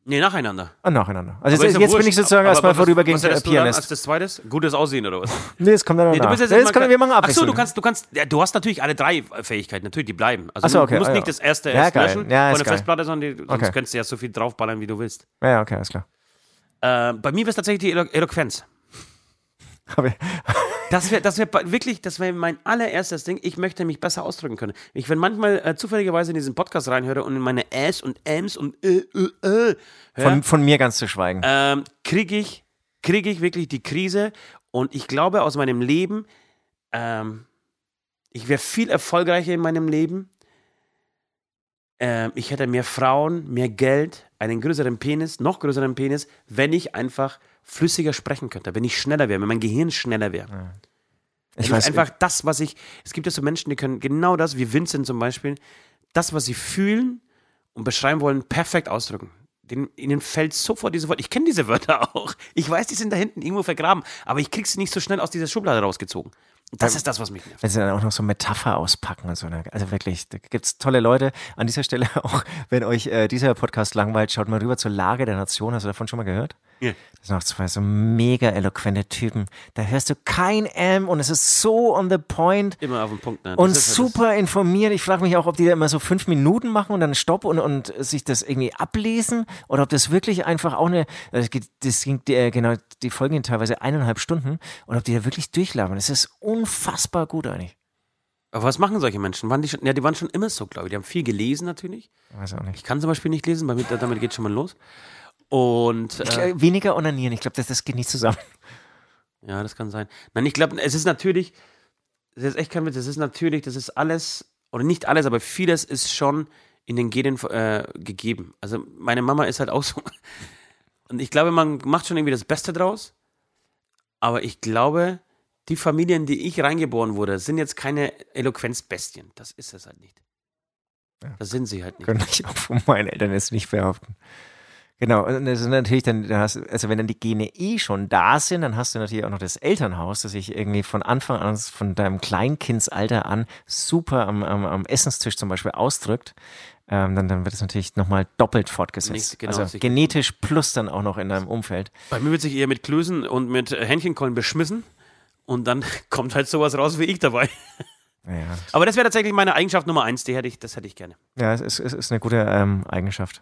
Nee, nacheinander. Ah, nacheinander. Also jetzt, jetzt bin ich sozusagen erstmal vorübergehend was Pianist. als das zweites? Gutes Aussehen oder was? nee, das kommt dann nee, du bist jetzt nee, das können wir machen Achso, du kannst, du kannst, ja, du hast natürlich alle drei Fähigkeiten, natürlich, die bleiben. Also so, okay. du musst ah, nicht das erste ja, erst löschen ja, von der Festplatte, sondern die, sonst okay. könntest du ja so viel draufballern, wie du willst. Ja, okay, alles klar. Äh, bei mir wäre es tatsächlich die Elo Eloquenz. Das wäre das wär wirklich, das wäre mein allererstes Ding. Ich möchte mich besser ausdrücken können. Ich, wenn manchmal äh, zufälligerweise in diesen Podcast reinhöre und in meine Äs und Äms und äh, äh, äh hör, von, von mir ganz zu schweigen, ähm, kriege ich, krieg ich wirklich die Krise und ich glaube aus meinem Leben, ähm, ich wäre viel erfolgreicher in meinem Leben. Ähm, ich hätte mehr Frauen, mehr Geld, einen größeren Penis, noch größeren Penis, wenn ich einfach flüssiger sprechen könnte, wenn ich schneller wäre, wenn mein Gehirn schneller wäre. Ja. Ich weiß einfach das, was ich. Es gibt ja so Menschen, die können genau das, wie Vincent zum Beispiel, das, was sie fühlen und beschreiben wollen, perfekt ausdrücken. Den, ihnen fällt sofort diese Wörter. Ich kenne diese Wörter auch. Ich weiß, die sind da hinten irgendwo vergraben, aber ich kriege sie nicht so schnell aus dieser Schublade rausgezogen. Das ist das, was mich nervt. Wenn sie dann auch noch so Metapher auspacken und so. Ne? Also wirklich, da gibt es tolle Leute. An dieser Stelle auch, wenn euch äh, dieser Podcast langweilt, schaut mal rüber zur Lage der Nation. Hast du davon schon mal gehört? Yeah. Das sind noch zwei so mega eloquente Typen. Da hörst du kein M und es ist so on the point. Immer auf den Punkt. Ne? Und super halt informiert. Ich frage mich auch, ob die da immer so fünf Minuten machen und dann Stopp und, und sich das irgendwie ablesen oder ob das wirklich einfach auch eine, das, geht, das ging äh, genau, die Folgen gehen teilweise eineinhalb Stunden und ob die da wirklich durchlabern. Das ist unfassbar gut eigentlich. Aber was machen solche Menschen? Waren die, schon, ja, die waren schon immer so, glaube ich. Die haben viel gelesen natürlich. Weiß auch nicht. Ich kann zum Beispiel nicht lesen, weil damit geht schon mal los. Und äh, weniger onanieren, ich glaube, das, das geht nicht zusammen. Ja, das kann sein. Nein, ich glaube, es ist natürlich, das ist echt kein Witz, das ist natürlich, das ist alles, oder nicht alles, aber vieles ist schon in den Genen äh, gegeben. Also meine Mama ist halt auch so. Und ich glaube, man macht schon irgendwie das Beste draus. Aber ich glaube, die Familien, die ich reingeboren wurde, sind jetzt keine Eloquenzbestien. Das ist es halt nicht. Ja. Das sind sie halt nicht. Können ich auch von meinen Eltern jetzt nicht behaupten. Genau, und das ist natürlich dann, also wenn dann die Gene eh schon da sind, dann hast du natürlich auch noch das Elternhaus, das sich irgendwie von Anfang an, von deinem Kleinkindsalter an super am, am, am Essenstisch zum Beispiel ausdrückt. Ähm, dann, dann wird es natürlich nochmal doppelt fortgesetzt. Nicht, genau, also genetisch plus dann auch noch in deinem Umfeld. Bei mir wird sich eher mit Klößen und mit Hähnchenkollen beschmissen und dann kommt halt sowas raus wie ich dabei. Ja. Aber das wäre tatsächlich meine Eigenschaft Nummer eins, die hätte ich, das hätte ich gerne. Ja, es ist, es ist eine gute ähm, Eigenschaft.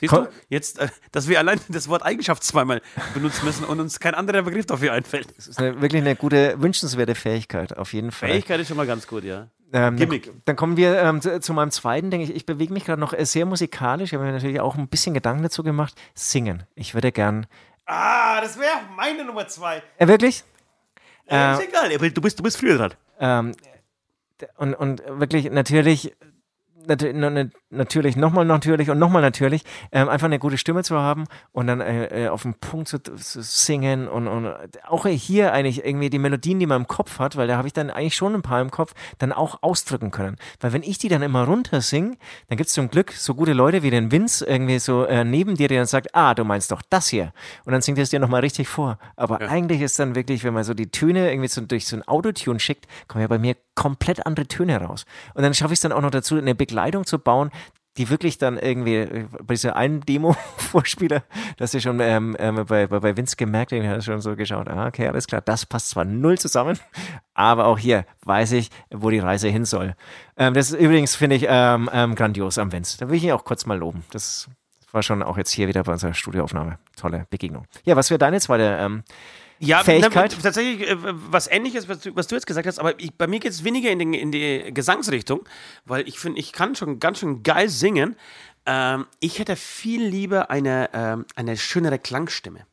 Siehst Komm. du, jetzt, äh, dass wir allein das Wort Eigenschaft zweimal benutzen müssen und uns kein anderer Begriff dafür einfällt. Es ist eine, wirklich eine gute, wünschenswerte Fähigkeit, auf jeden Fall. Fähigkeit ist schon mal ganz gut, ja. Ähm, Gimmick. Dann, dann, kommen wir ähm, zu, zu, meinem zweiten, denke ich. Ich bewege mich gerade noch sehr musikalisch. Ich habe mir natürlich auch ein bisschen Gedanken dazu gemacht. Singen. Ich würde gern. Ah, das wäre meine Nummer zwei. Äh, wirklich? Äh, ist egal, du bist, du bist früher dran. Ähm, und, und wirklich natürlich natürlich nochmal natürlich und nochmal natürlich, ähm, einfach eine gute Stimme zu haben und dann äh, äh, auf den Punkt zu, zu, singen und, und auch hier eigentlich irgendwie die Melodien, die man im Kopf hat, weil da habe ich dann eigentlich schon ein paar im Kopf, dann auch ausdrücken können. Weil wenn ich die dann immer runter singe, dann gibt es zum Glück so gute Leute wie den Vince irgendwie so äh, neben dir, der dann sagt, ah, du meinst doch das hier. Und dann singt er es dir nochmal richtig vor. Aber ja. eigentlich ist dann wirklich, wenn man so die Töne irgendwie so durch so ein Autotune schickt, kommen ja bei mir komplett andere Töne raus. Und dann schaffe ich es dann auch noch dazu, eine Begleitung zu bauen, die wirklich dann irgendwie äh, bei dieser einen Demo-Vorspieler, dass ich schon ähm, ähm, bei, bei, bei Vince gemerkt, ich hat schon so geschaut, ah, okay, alles klar, das passt zwar null zusammen, aber auch hier weiß ich, wo die Reise hin soll. Ähm, das ist übrigens, finde ich, ähm, ähm, grandios am Vince. Da will ich ihn auch kurz mal loben. Das war schon auch jetzt hier wieder bei unserer Studioaufnahme. Tolle Begegnung. Ja, was wäre deine zweite ähm, ja, Fähigkeit? Na, tatsächlich äh, was ähnliches, was du, was du, jetzt gesagt hast, aber ich, bei mir geht es weniger in, den, in, die Gesangsrichtung, weil ich finde, ich kann schon ganz schön geil singen. Ähm, ich hätte viel lieber eine, ähm, eine schönere Klangstimme.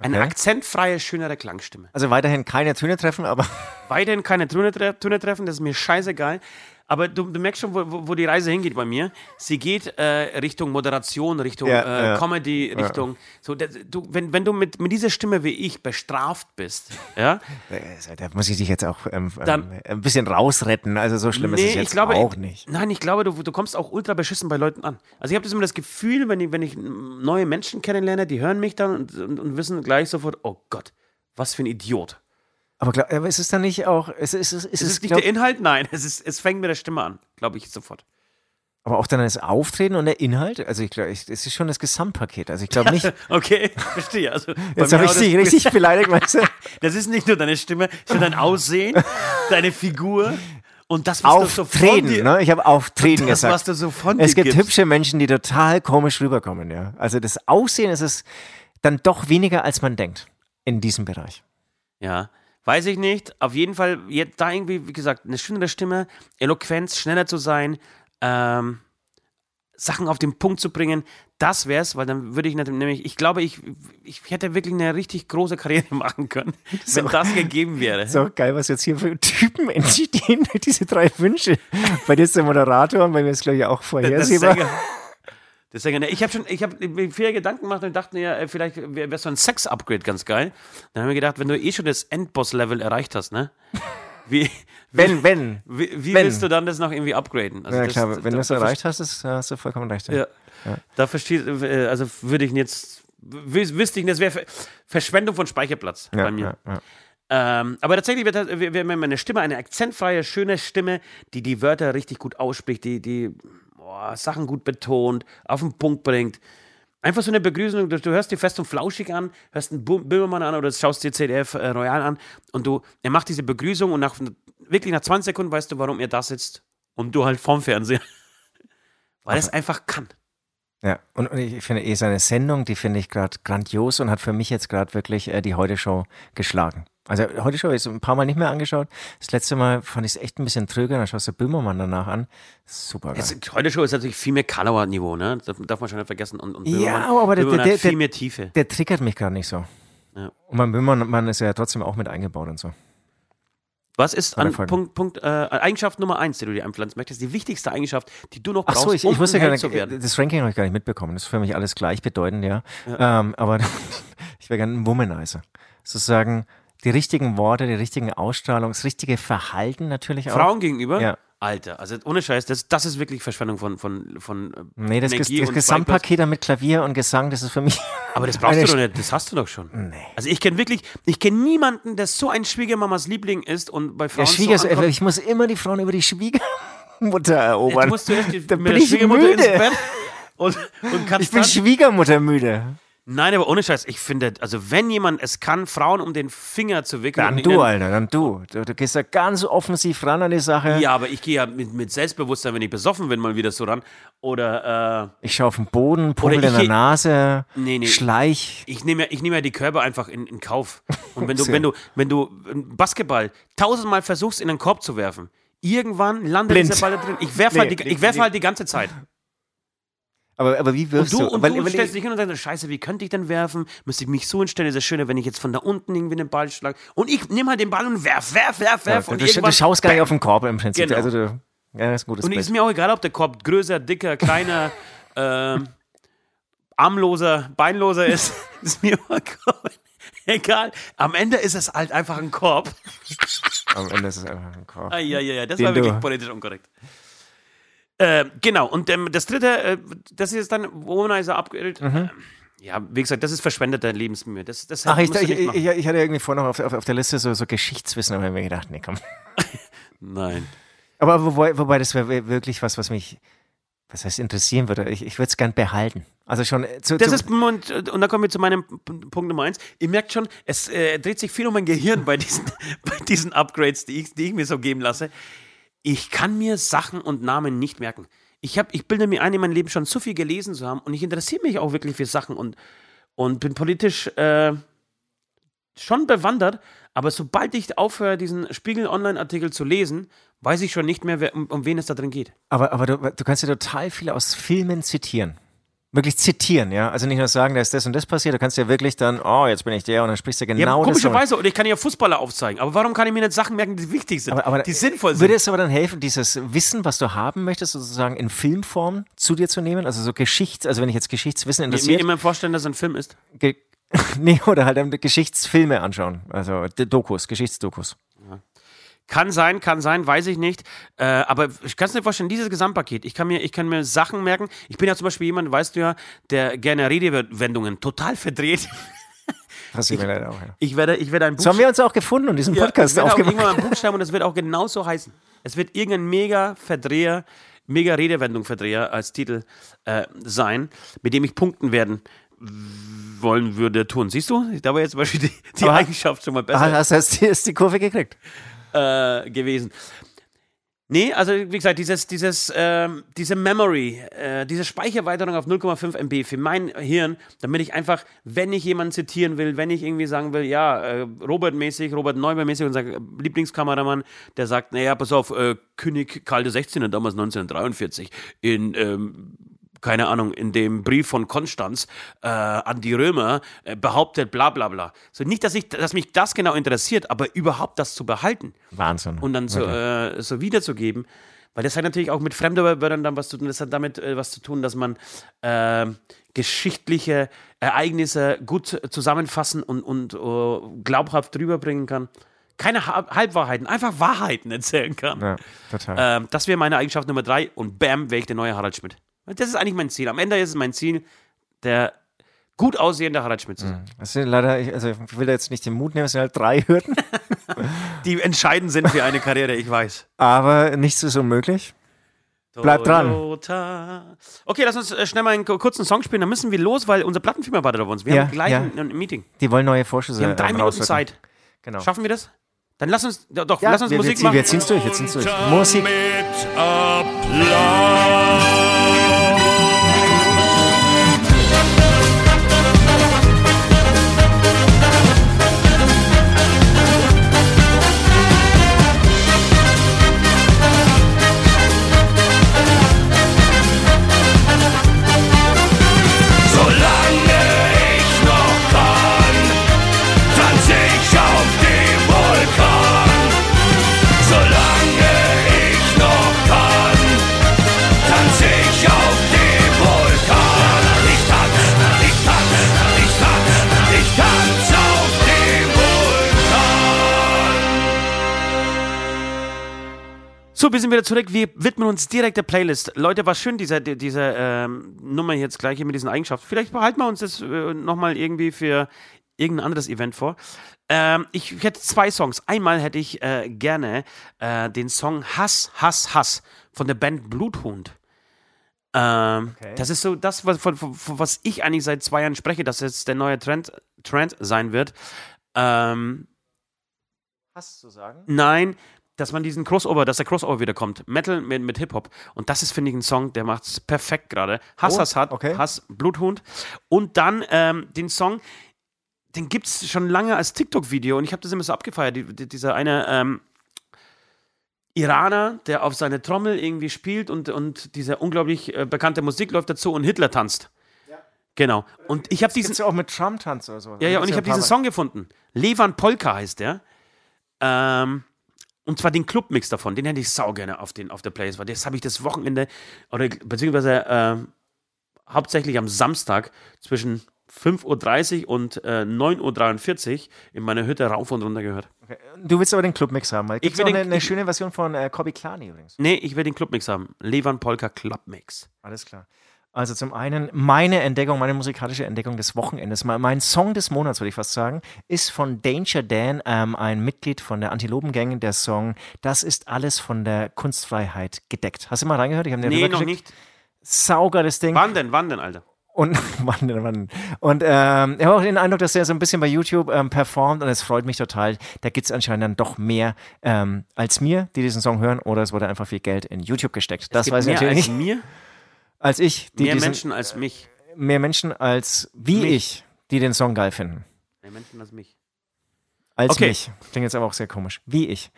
Eine okay. akzentfreie, schönere Klangstimme. Also weiterhin keine Töne treffen, aber. Weiterhin keine Töne, Töne treffen, das ist mir scheißegal. Aber du, du merkst schon, wo, wo, die Reise hingeht bei mir. Sie geht äh, Richtung Moderation, Richtung ja, äh, ja. Comedy, Richtung. Ja. So, das, du, wenn, wenn du mit, mit dieser Stimme wie ich bestraft bist, ja. Da muss ich dich jetzt auch ähm, dann, ähm, ein bisschen rausretten. Also so schlimm nee, ist es jetzt glaube, auch nicht. Nein, ich glaube, du, du kommst auch ultra beschissen bei Leuten an. Also ich habe das immer das Gefühl, wenn ich, wenn ich neue Menschen kennenlerne, die hören mich dann und, und, und wissen gleich sofort, oh Gott, was für ein Idiot. Aber, glaub, aber ist es dann nicht auch. Ist, ist, ist, ist, ist es nicht glaub, der Inhalt? Nein, es, ist, es fängt mit der Stimme an, glaube ich sofort. Aber auch dann das Auftreten und der Inhalt? Also ich glaube, es ist schon das Gesamtpaket. Also ich glaube nicht. okay, verstehe. Also Jetzt habe ich dich richtig beleidigt, weißt du? Das ist nicht nur deine Stimme, sondern dein Aussehen, deine Figur. Und das, was Auftreten, du so ne? Ich habe Auftreten das, gesagt. Was du so von es gibt gibst. hübsche Menschen, die total komisch rüberkommen, ja. Also das Aussehen ist es dann doch weniger, als man denkt in diesem Bereich. Ja. Weiß ich nicht. Auf jeden Fall, jetzt da irgendwie, wie gesagt, eine schönere Stimme, Eloquenz, schneller zu sein, ähm, Sachen auf den Punkt zu bringen, das wäre es, weil dann würde ich nämlich, ich glaube, ich, ich hätte wirklich eine richtig große Karriere machen können, so, wenn das gegeben wäre. So geil, was jetzt hier für Typen entstehen, diese drei Wünsche. Bei dir ist der Moderator und bei mir ist, glaube ich, auch vorhersehbar. Deswegen, ich habe schon, ich habe viele Gedanken gemacht und dachte mir, äh, vielleicht wäre so ein Sex-Upgrade ganz geil. Dann haben wir gedacht, wenn du eh schon das Endboss-Level erreicht hast, ne? Wie, wenn, wenn. Wie, wie wenn. willst du dann das noch irgendwie upgraden? Also ja, das, klar, wenn du es erreicht hast, ist, hast du vollkommen recht. Ja. ja. Da verstehe äh, also würde ich jetzt, wüsste ich, das wäre Verschwendung von Speicherplatz ja, bei mir. Ja, ähm, aber tatsächlich wird, wird meine Stimme eine akzentfreie, schöne Stimme, die die Wörter richtig gut ausspricht, die, die boah, Sachen gut betont, auf den Punkt bringt. Einfach so eine Begrüßung, du, du hörst dir fest und flauschig an, hörst einen Böhmermann an oder schaust dir CDF äh, Royal an und du, er macht diese Begrüßung und nach, wirklich nach 20 Sekunden weißt du, warum er da sitzt und du halt vorm Fernseher. Weil er es einfach kann. Ja, und, und ich finde eh seine Sendung, die finde ich gerade grandios und hat für mich jetzt gerade wirklich äh, die Heute-Show geschlagen. Also heute schon, ich ein paar Mal nicht mehr angeschaut. Das letzte Mal fand ich es echt ein bisschen tröger, dann schaust du Böhmermann danach an. Super geil. Jetzt, heute Show ist natürlich viel mehr Kalauer-Niveau, ne? Das darf man schon nicht vergessen. Und, und ja, aber der, der, der, viel mehr Tiefe. Der triggert mich gerade nicht so. Ja. Und mein Böhmermann ist ja trotzdem auch mit eingebaut und so. Was ist an Punkt, Punkt äh, Eigenschaft Nummer eins, die du dir einpflanzen möchtest? Die wichtigste Eigenschaft, die du noch brauchst, Ach so, ich, um ich wusste gar nicht, zu werden. Das Ranking habe ich gar nicht mitbekommen. Das ist für mich alles gleichbedeutend, ja. ja. Ähm, aber ich wäre gerne ein Womanizer. Sozusagen die richtigen Worte, die richtigen Ausstrahlung, das richtige Verhalten natürlich auch. Frauen gegenüber? Ja. Alter, also ohne Scheiß, das, das ist wirklich Verschwendung von, von, von äh, Nee, das, Energie das Gesamtpaket mit Klavier und Gesang, das ist für mich. Aber das brauchst du doch nicht, das hast du doch schon. Nee. Also ich kenne wirklich, ich kenne niemanden, der so ein Schwiegermamas Liebling ist und bei Frauen. Ja, Schwieger, so ich muss immer die Frauen über die Schwiegermutter erobern. Du musst die, da mit bin der Schwiegermutter müde. ins Bett und, und kannst Ich bin Schwiegermutter müde. Nein, aber ohne Scheiß, ich finde, also wenn jemand es kann, Frauen um den Finger zu wickeln. Dann du, Alter, dann du. du. du. gehst ja ganz offensiv ran an die Sache. Ja, aber ich gehe ja mit, mit, Selbstbewusstsein, wenn ich besoffen bin, mal wieder so ran. Oder. Äh, ich schaue auf den Boden, pummel in der Nase, nee, nee, schleich. Ich nehme ja, nehm ja die Körper einfach in, in Kauf. Und wenn du, wenn du, wenn du Basketball tausendmal versuchst, in den Korb zu werfen, irgendwann landet Blind. dieser Ball da drin. Ich werfe nee, halt, werf halt die ganze Zeit. Aber, aber wie wirfst und du? Und weil, du stellst dich hin und sagst, scheiße, wie könnte ich denn werfen? Müsste ich mich so hinstellen? Ist es schöner, wenn ich jetzt von da unten irgendwie den Ball schlage? Und ich nehme halt den Ball und werf, werf, werf, werf. Ja, und du, du schaust gar nicht auf den Korb im Prinzip. Genau. Also du, ja, das ist gutes Und es ist mir auch egal, ob der Korb größer, dicker, kleiner, äh, armloser, beinloser ist. ist mir egal. Am Ende ist es halt einfach ein Korb. Am Ende ist es einfach ein Korb. Ah, ja, ja, ja, das Den war wirklich politisch unkorrekt. Äh, genau, und ähm, das dritte, äh, das ist dann Womanizer Upgrade. Mhm. Äh, ja, wie gesagt, das ist verschwendete Lebensmühe. Das, das Ach, ich, ich, ich, ich, hatte irgendwie vorher noch auf, auf, auf, der Liste so, so Geschichtswissen, aber ich mir gedacht, nee, komm. Nein. Aber wobei, wobei das wäre wirklich was, was mich, was heißt interessieren würde. Ich, ich würde es gern behalten. Also schon äh, zu, Das zu ist, und, und da kommen wir zu meinem Punkt Nummer eins. Ihr merkt schon, es äh, dreht sich viel um mein Gehirn bei diesen, bei diesen Upgrades, die ich, die ich mir so geben lasse ich kann mir Sachen und Namen nicht merken. Ich, hab, ich bilde mir ein, in meinem Leben schon zu viel gelesen zu haben und ich interessiere mich auch wirklich für Sachen und, und bin politisch äh, schon bewandert, aber sobald ich aufhöre, diesen Spiegel-Online-Artikel zu lesen, weiß ich schon nicht mehr, wer, um, um, wen es da drin geht. Aber, aber du, du kannst ja total viele aus Filmen zitieren wirklich zitieren, ja. Also nicht nur sagen, da ist das und das passiert, du kannst ja wirklich dann, oh, jetzt bin ich der und dann sprichst du genau ja, das. Komischerweise, und ich kann ja Fußballer aufzeigen, aber warum kann ich mir nicht Sachen merken, die wichtig sind, aber, aber die sinnvoll sind? Würde es aber dann helfen, dieses Wissen, was du haben möchtest, sozusagen in Filmform zu dir zu nehmen? Also so Geschichts-, also wenn ich jetzt Geschichtswissen interessiert. Mir immer vorstellen, dass es ein Film ist. Nee, oder halt Geschichtsfilme anschauen, also Dokus, Geschichtsdokus. Kann sein, kann sein, weiß ich nicht. Äh, aber ich kann es mir vorstellen, dieses Gesamtpaket, ich kann, mir, ich kann mir Sachen merken. Ich bin ja zum Beispiel jemand, weißt du ja, der gerne Redewendungen total verdreht. Das ich, leider auch, ja. ich werde, ich werde ein Buch. So haben wir uns auch gefunden und diesen Podcast ja, ich werde auch irgendwann ein Buch schreiben und es wird auch genauso heißen. Es wird irgendein mega Verdreher, mega Redewendung-Verdreher als Titel äh, sein, mit dem ich punkten werden wollen würde tun. Siehst du? Da war jetzt zum Beispiel die, die Eigenschaft schon mal besser. Ah, hast du ist die Kurve gekriegt? Äh, gewesen. Nee, also wie gesagt, dieses, dieses, äh, diese Memory, äh, diese Speicherweiterung auf 0,5 MB für mein Hirn, damit ich einfach, wenn ich jemanden zitieren will, wenn ich irgendwie sagen will, ja, äh, Robert-mäßig, Robert Neuber-mäßig, unser Lieblingskameramann, der sagt, naja, pass auf, äh, König Karl XVI. damals 1943 in ähm, keine Ahnung, in dem Brief von Konstanz äh, an die Römer äh, behauptet, bla bla bla. So nicht, dass, ich, dass mich das genau interessiert, aber überhaupt das zu behalten. Wahnsinn. Und dann so, okay. äh, so wiederzugeben. Weil das hat natürlich auch mit Fremdwörtern dann was zu tun. Das hat damit äh, was zu tun, dass man äh, geschichtliche Ereignisse gut zusammenfassen und, und uh, glaubhaft rüberbringen kann. Keine Halbwahrheiten, einfach Wahrheiten erzählen kann. Ja, total. Ähm, das wäre meine Eigenschaft Nummer drei und bam, wäre ich der neue Harald Schmidt. Das ist eigentlich mein Ziel. Am Ende ist es mein Ziel, der gut aussehende Harald Schmidt zu sein. Das sind leider, also ich will da jetzt nicht den Mut nehmen, es sind halt drei Hürden. Die entscheidend sind für eine Karriere, ich weiß. Aber nichts ist unmöglich. Bleib dran. Okay, lass uns äh, schnell mal einen kurzen Song spielen, dann müssen wir los, weil unser Plattenfirma wartet auf uns. Wir ja, haben gleich ja. ein, ein, Meeting. Die wollen neue Vorschüsse. Wir haben drei Minuten Zeit. Genau. Schaffen wir das? Dann lass uns, doch, ja, lass uns wir, Musik wir, machen. Wir ziehen's durch, wir ziehen's durch. Musik. Mit Applaus. Wir sind wieder zurück. Wir widmen uns direkt der Playlist. Leute, war schön, diese, diese ähm, Nummer jetzt gleich hier mit diesen Eigenschaften. Vielleicht behalten wir uns das äh, nochmal irgendwie für irgendein anderes Event vor. Ähm, ich hätte zwei Songs. Einmal hätte ich äh, gerne äh, den Song Hass, Hass, Hass von der Band Bluthund. Ähm, okay. Das ist so das, was, was ich eigentlich seit zwei Jahren spreche, dass jetzt der neue Trend, Trend sein wird. Ähm, Hass zu sagen? Nein, dass man diesen Crossover, dass der Crossover wieder kommt. Metal mit, mit Hip-Hop. Und das ist, finde ich, ein Song, der macht es perfekt gerade. Hass, oh, Hass, hat, okay. Hass, Bluthund. Und dann ähm, den Song, den gibt es schon lange als TikTok-Video und ich habe das immer so abgefeiert. Die, die, dieser eine ähm, Iraner, der auf seine Trommel irgendwie spielt und, und diese unglaublich äh, bekannte Musik läuft dazu und Hitler tanzt. Ja. Genau. Und ich habe diesen. Gibt's ja auch mit Trump tanzt oder so. Ja, ja, und ich habe diesen Song gefunden. Levan Polka heißt der. Ähm, und zwar den Clubmix davon, den hätte ich sau gerne auf, den, auf der Playlist, weil das habe ich das Wochenende, oder beziehungsweise äh, hauptsächlich am Samstag zwischen 5.30 Uhr und äh, 9.43 Uhr in meiner Hütte rauf und runter gehört. Okay. Du willst aber den Clubmix haben, weil ich will eine, eine schöne Version von äh, Kobi Klani übrigens. Nee, ich will den Clubmix haben. Levan Polka Clubmix. Alles klar. Also zum einen meine Entdeckung, meine musikalische Entdeckung des Wochenendes, mein Song des Monats, würde ich fast sagen, ist von Danger Dan, ähm, ein Mitglied von der Antilopengang, der Song Das ist alles von der Kunstfreiheit gedeckt. Hast du mal reingehört? Ich habe Nee, noch nicht. Saugeres Ding. Wann denn, wann denn, Alter? Und, wann denn, wann? und ähm, ich habe auch den Eindruck, dass er so ein bisschen bei YouTube ähm, performt und es freut mich total. Da gibt es anscheinend dann doch mehr ähm, als mir, die diesen Song hören, oder es wurde einfach viel Geld in YouTube gesteckt. Das weiß ich natürlich nicht. Mir? als ich. Die mehr diesen, Menschen als mich. Mehr Menschen als wie mich. ich, die den Song geil finden. Mehr Menschen als mich. Als okay. mich. Klingt jetzt aber auch sehr komisch. Wie ich.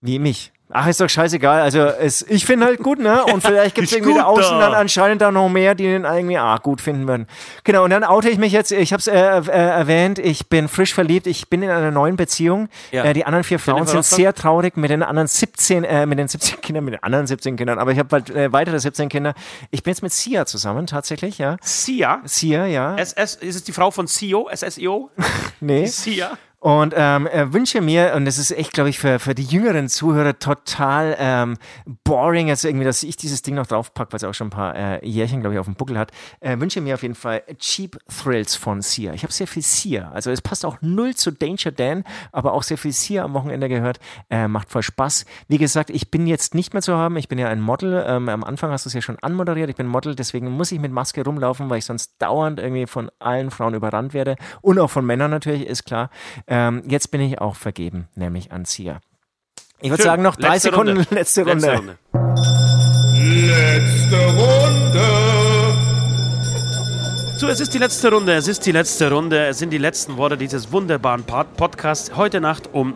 Wie mich. Ach, ist doch scheißegal. Also es, ich finde halt gut, ne? Und vielleicht gibt es irgendwie da außen dann anscheinend da noch mehr, die den irgendwie ah, gut finden würden. Genau, und dann oute ich mich jetzt, ich habe es äh, äh, erwähnt, ich bin frisch verliebt, ich bin in einer neuen Beziehung. Ja. Äh, die anderen vier Frauen sind sehr traurig mit den anderen 17, äh, mit den 17 Kindern, mit den anderen 17 Kindern, aber ich habe bald äh, weitere 17 Kinder. Ich bin jetzt mit Sia zusammen, tatsächlich, ja. Sia? Sia, ja. SS, ist es die Frau von CEO, SSEO? nee. Sia? Und ähm, wünsche mir, und das ist echt, glaube ich, für, für die jüngeren Zuhörer total ähm, boring, jetzt irgendwie, dass ich dieses Ding noch draufpacke, weil es auch schon ein paar äh, Jährchen, glaube ich, auf dem Buckel hat, äh, wünsche mir auf jeden Fall Cheap Thrills von Sia. Ich habe sehr viel Sia. Also es passt auch null zu Danger Dan, aber auch sehr viel Sia am Wochenende gehört. Äh, macht voll Spaß. Wie gesagt, ich bin jetzt nicht mehr zu haben. Ich bin ja ein Model. Ähm, am Anfang hast du es ja schon anmoderiert. Ich bin Model, deswegen muss ich mit Maske rumlaufen, weil ich sonst dauernd irgendwie von allen Frauen überrannt werde. Und auch von Männern natürlich, ist klar. Ähm, jetzt bin ich auch vergeben, nämlich an Sia. Ich würde sagen, noch drei letzte Sekunden, Runde. letzte Runde. Letzte Runde. Letzte Runde. So, es ist die letzte Runde, es ist die letzte Runde, es sind die letzten Worte dieses wunderbaren Podcasts. Heute Nacht um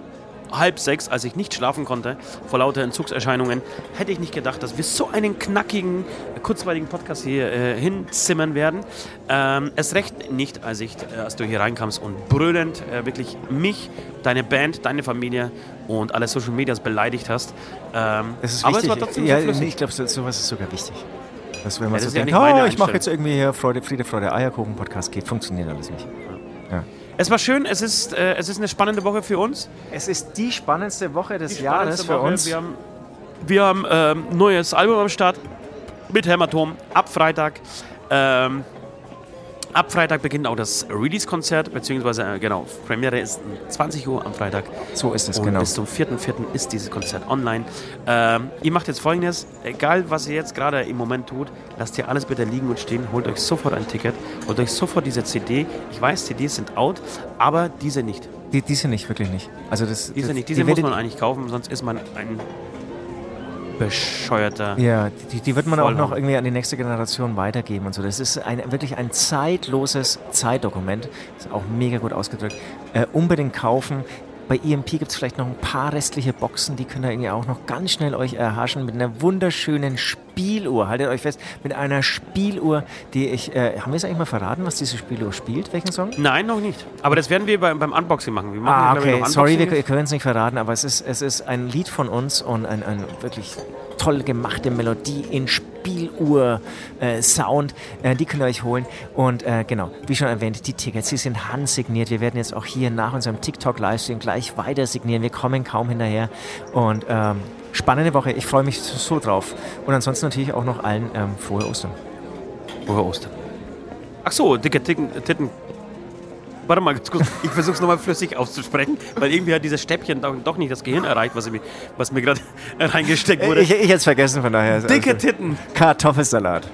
halb sechs, als ich nicht schlafen konnte, vor lauter Entzugserscheinungen, hätte ich nicht gedacht, dass wir so einen knackigen, kurzweiligen Podcast hier äh, hinzimmern werden. Ähm, es recht nicht, als, ich, äh, als du hier reinkamst und brüllend äh, wirklich mich, deine Band, deine Familie und alle Social Medias beleidigt hast. Ähm, das ist aber wichtig. es war trotzdem ja, so Ich glaube, sowas ist sogar wichtig. Dass wenn man ja, so denkt, ja oh, ich mache jetzt irgendwie hier Freude, Friede, Freude, Eierkuchen Podcast, geht, funktioniert alles nicht. Ja. Es war schön, es ist, äh, es ist eine spannende Woche für uns. Es ist die spannendste Woche des die Jahres für Woche. uns. Wir haben, wir haben ähm, neues Album am Start mit Hämatom ab Freitag. Ähm, Ab Freitag beginnt auch das Release-Konzert, beziehungsweise, äh, genau, Premiere ist 20 Uhr am Freitag. So ist es, und genau. Bis zum 4.4. ist dieses Konzert online. Ähm, ihr macht jetzt folgendes: egal was ihr jetzt gerade im Moment tut, lasst ihr alles bitte liegen und stehen, holt euch sofort ein Ticket, holt euch sofort diese CD. Ich weiß, CDs sind out, aber diese nicht. Die, diese nicht, wirklich nicht. Also das, diese nicht, diese die muss man eigentlich kaufen, sonst ist man ein bescheuerter. Ja, die, die wird man Vollhorn. auch noch irgendwie an die nächste Generation weitergeben und so. Das ist ein, wirklich ein zeitloses Zeitdokument. Ist auch mega gut ausgedrückt. Äh, unbedingt kaufen. Bei EMP gibt es vielleicht noch ein paar restliche Boxen, die könnt ihr irgendwie auch noch ganz schnell euch erhaschen mit einer wunderschönen Spieluhr. Haltet euch fest, mit einer Spieluhr, die ich. Äh, haben wir es eigentlich mal verraten, was diese Spieluhr spielt? Welchen Song? Nein, noch nicht. Aber das werden wir beim, beim Unboxing machen. Wir machen ah, okay. Sorry, wir, wir können es nicht verraten, aber es ist, es ist ein Lied von uns und ein, ein wirklich toll gemachte Melodie in Spieluhr. Uhr-Sound. Äh, die könnt ihr euch holen. Und äh, genau, wie schon erwähnt, die Tickets, sie sind handsigniert. Wir werden jetzt auch hier nach unserem TikTok-Livestream gleich weiter signieren. Wir kommen kaum hinterher. Und ähm, spannende Woche. Ich freue mich so drauf. Und ansonsten natürlich auch noch allen ähm, frohe Ostern. Frohe Ostern. Ach so, dicke Titten, Titten Warte mal, ich versuche es nochmal flüssig auszusprechen, weil irgendwie hat dieses Stäbchen doch, nicht das Gehirn erreicht, was, was mir gerade reingesteckt wurde. Ich, ich hätte es vergessen, von daher. Dicke Titten. Kartoffelsalat.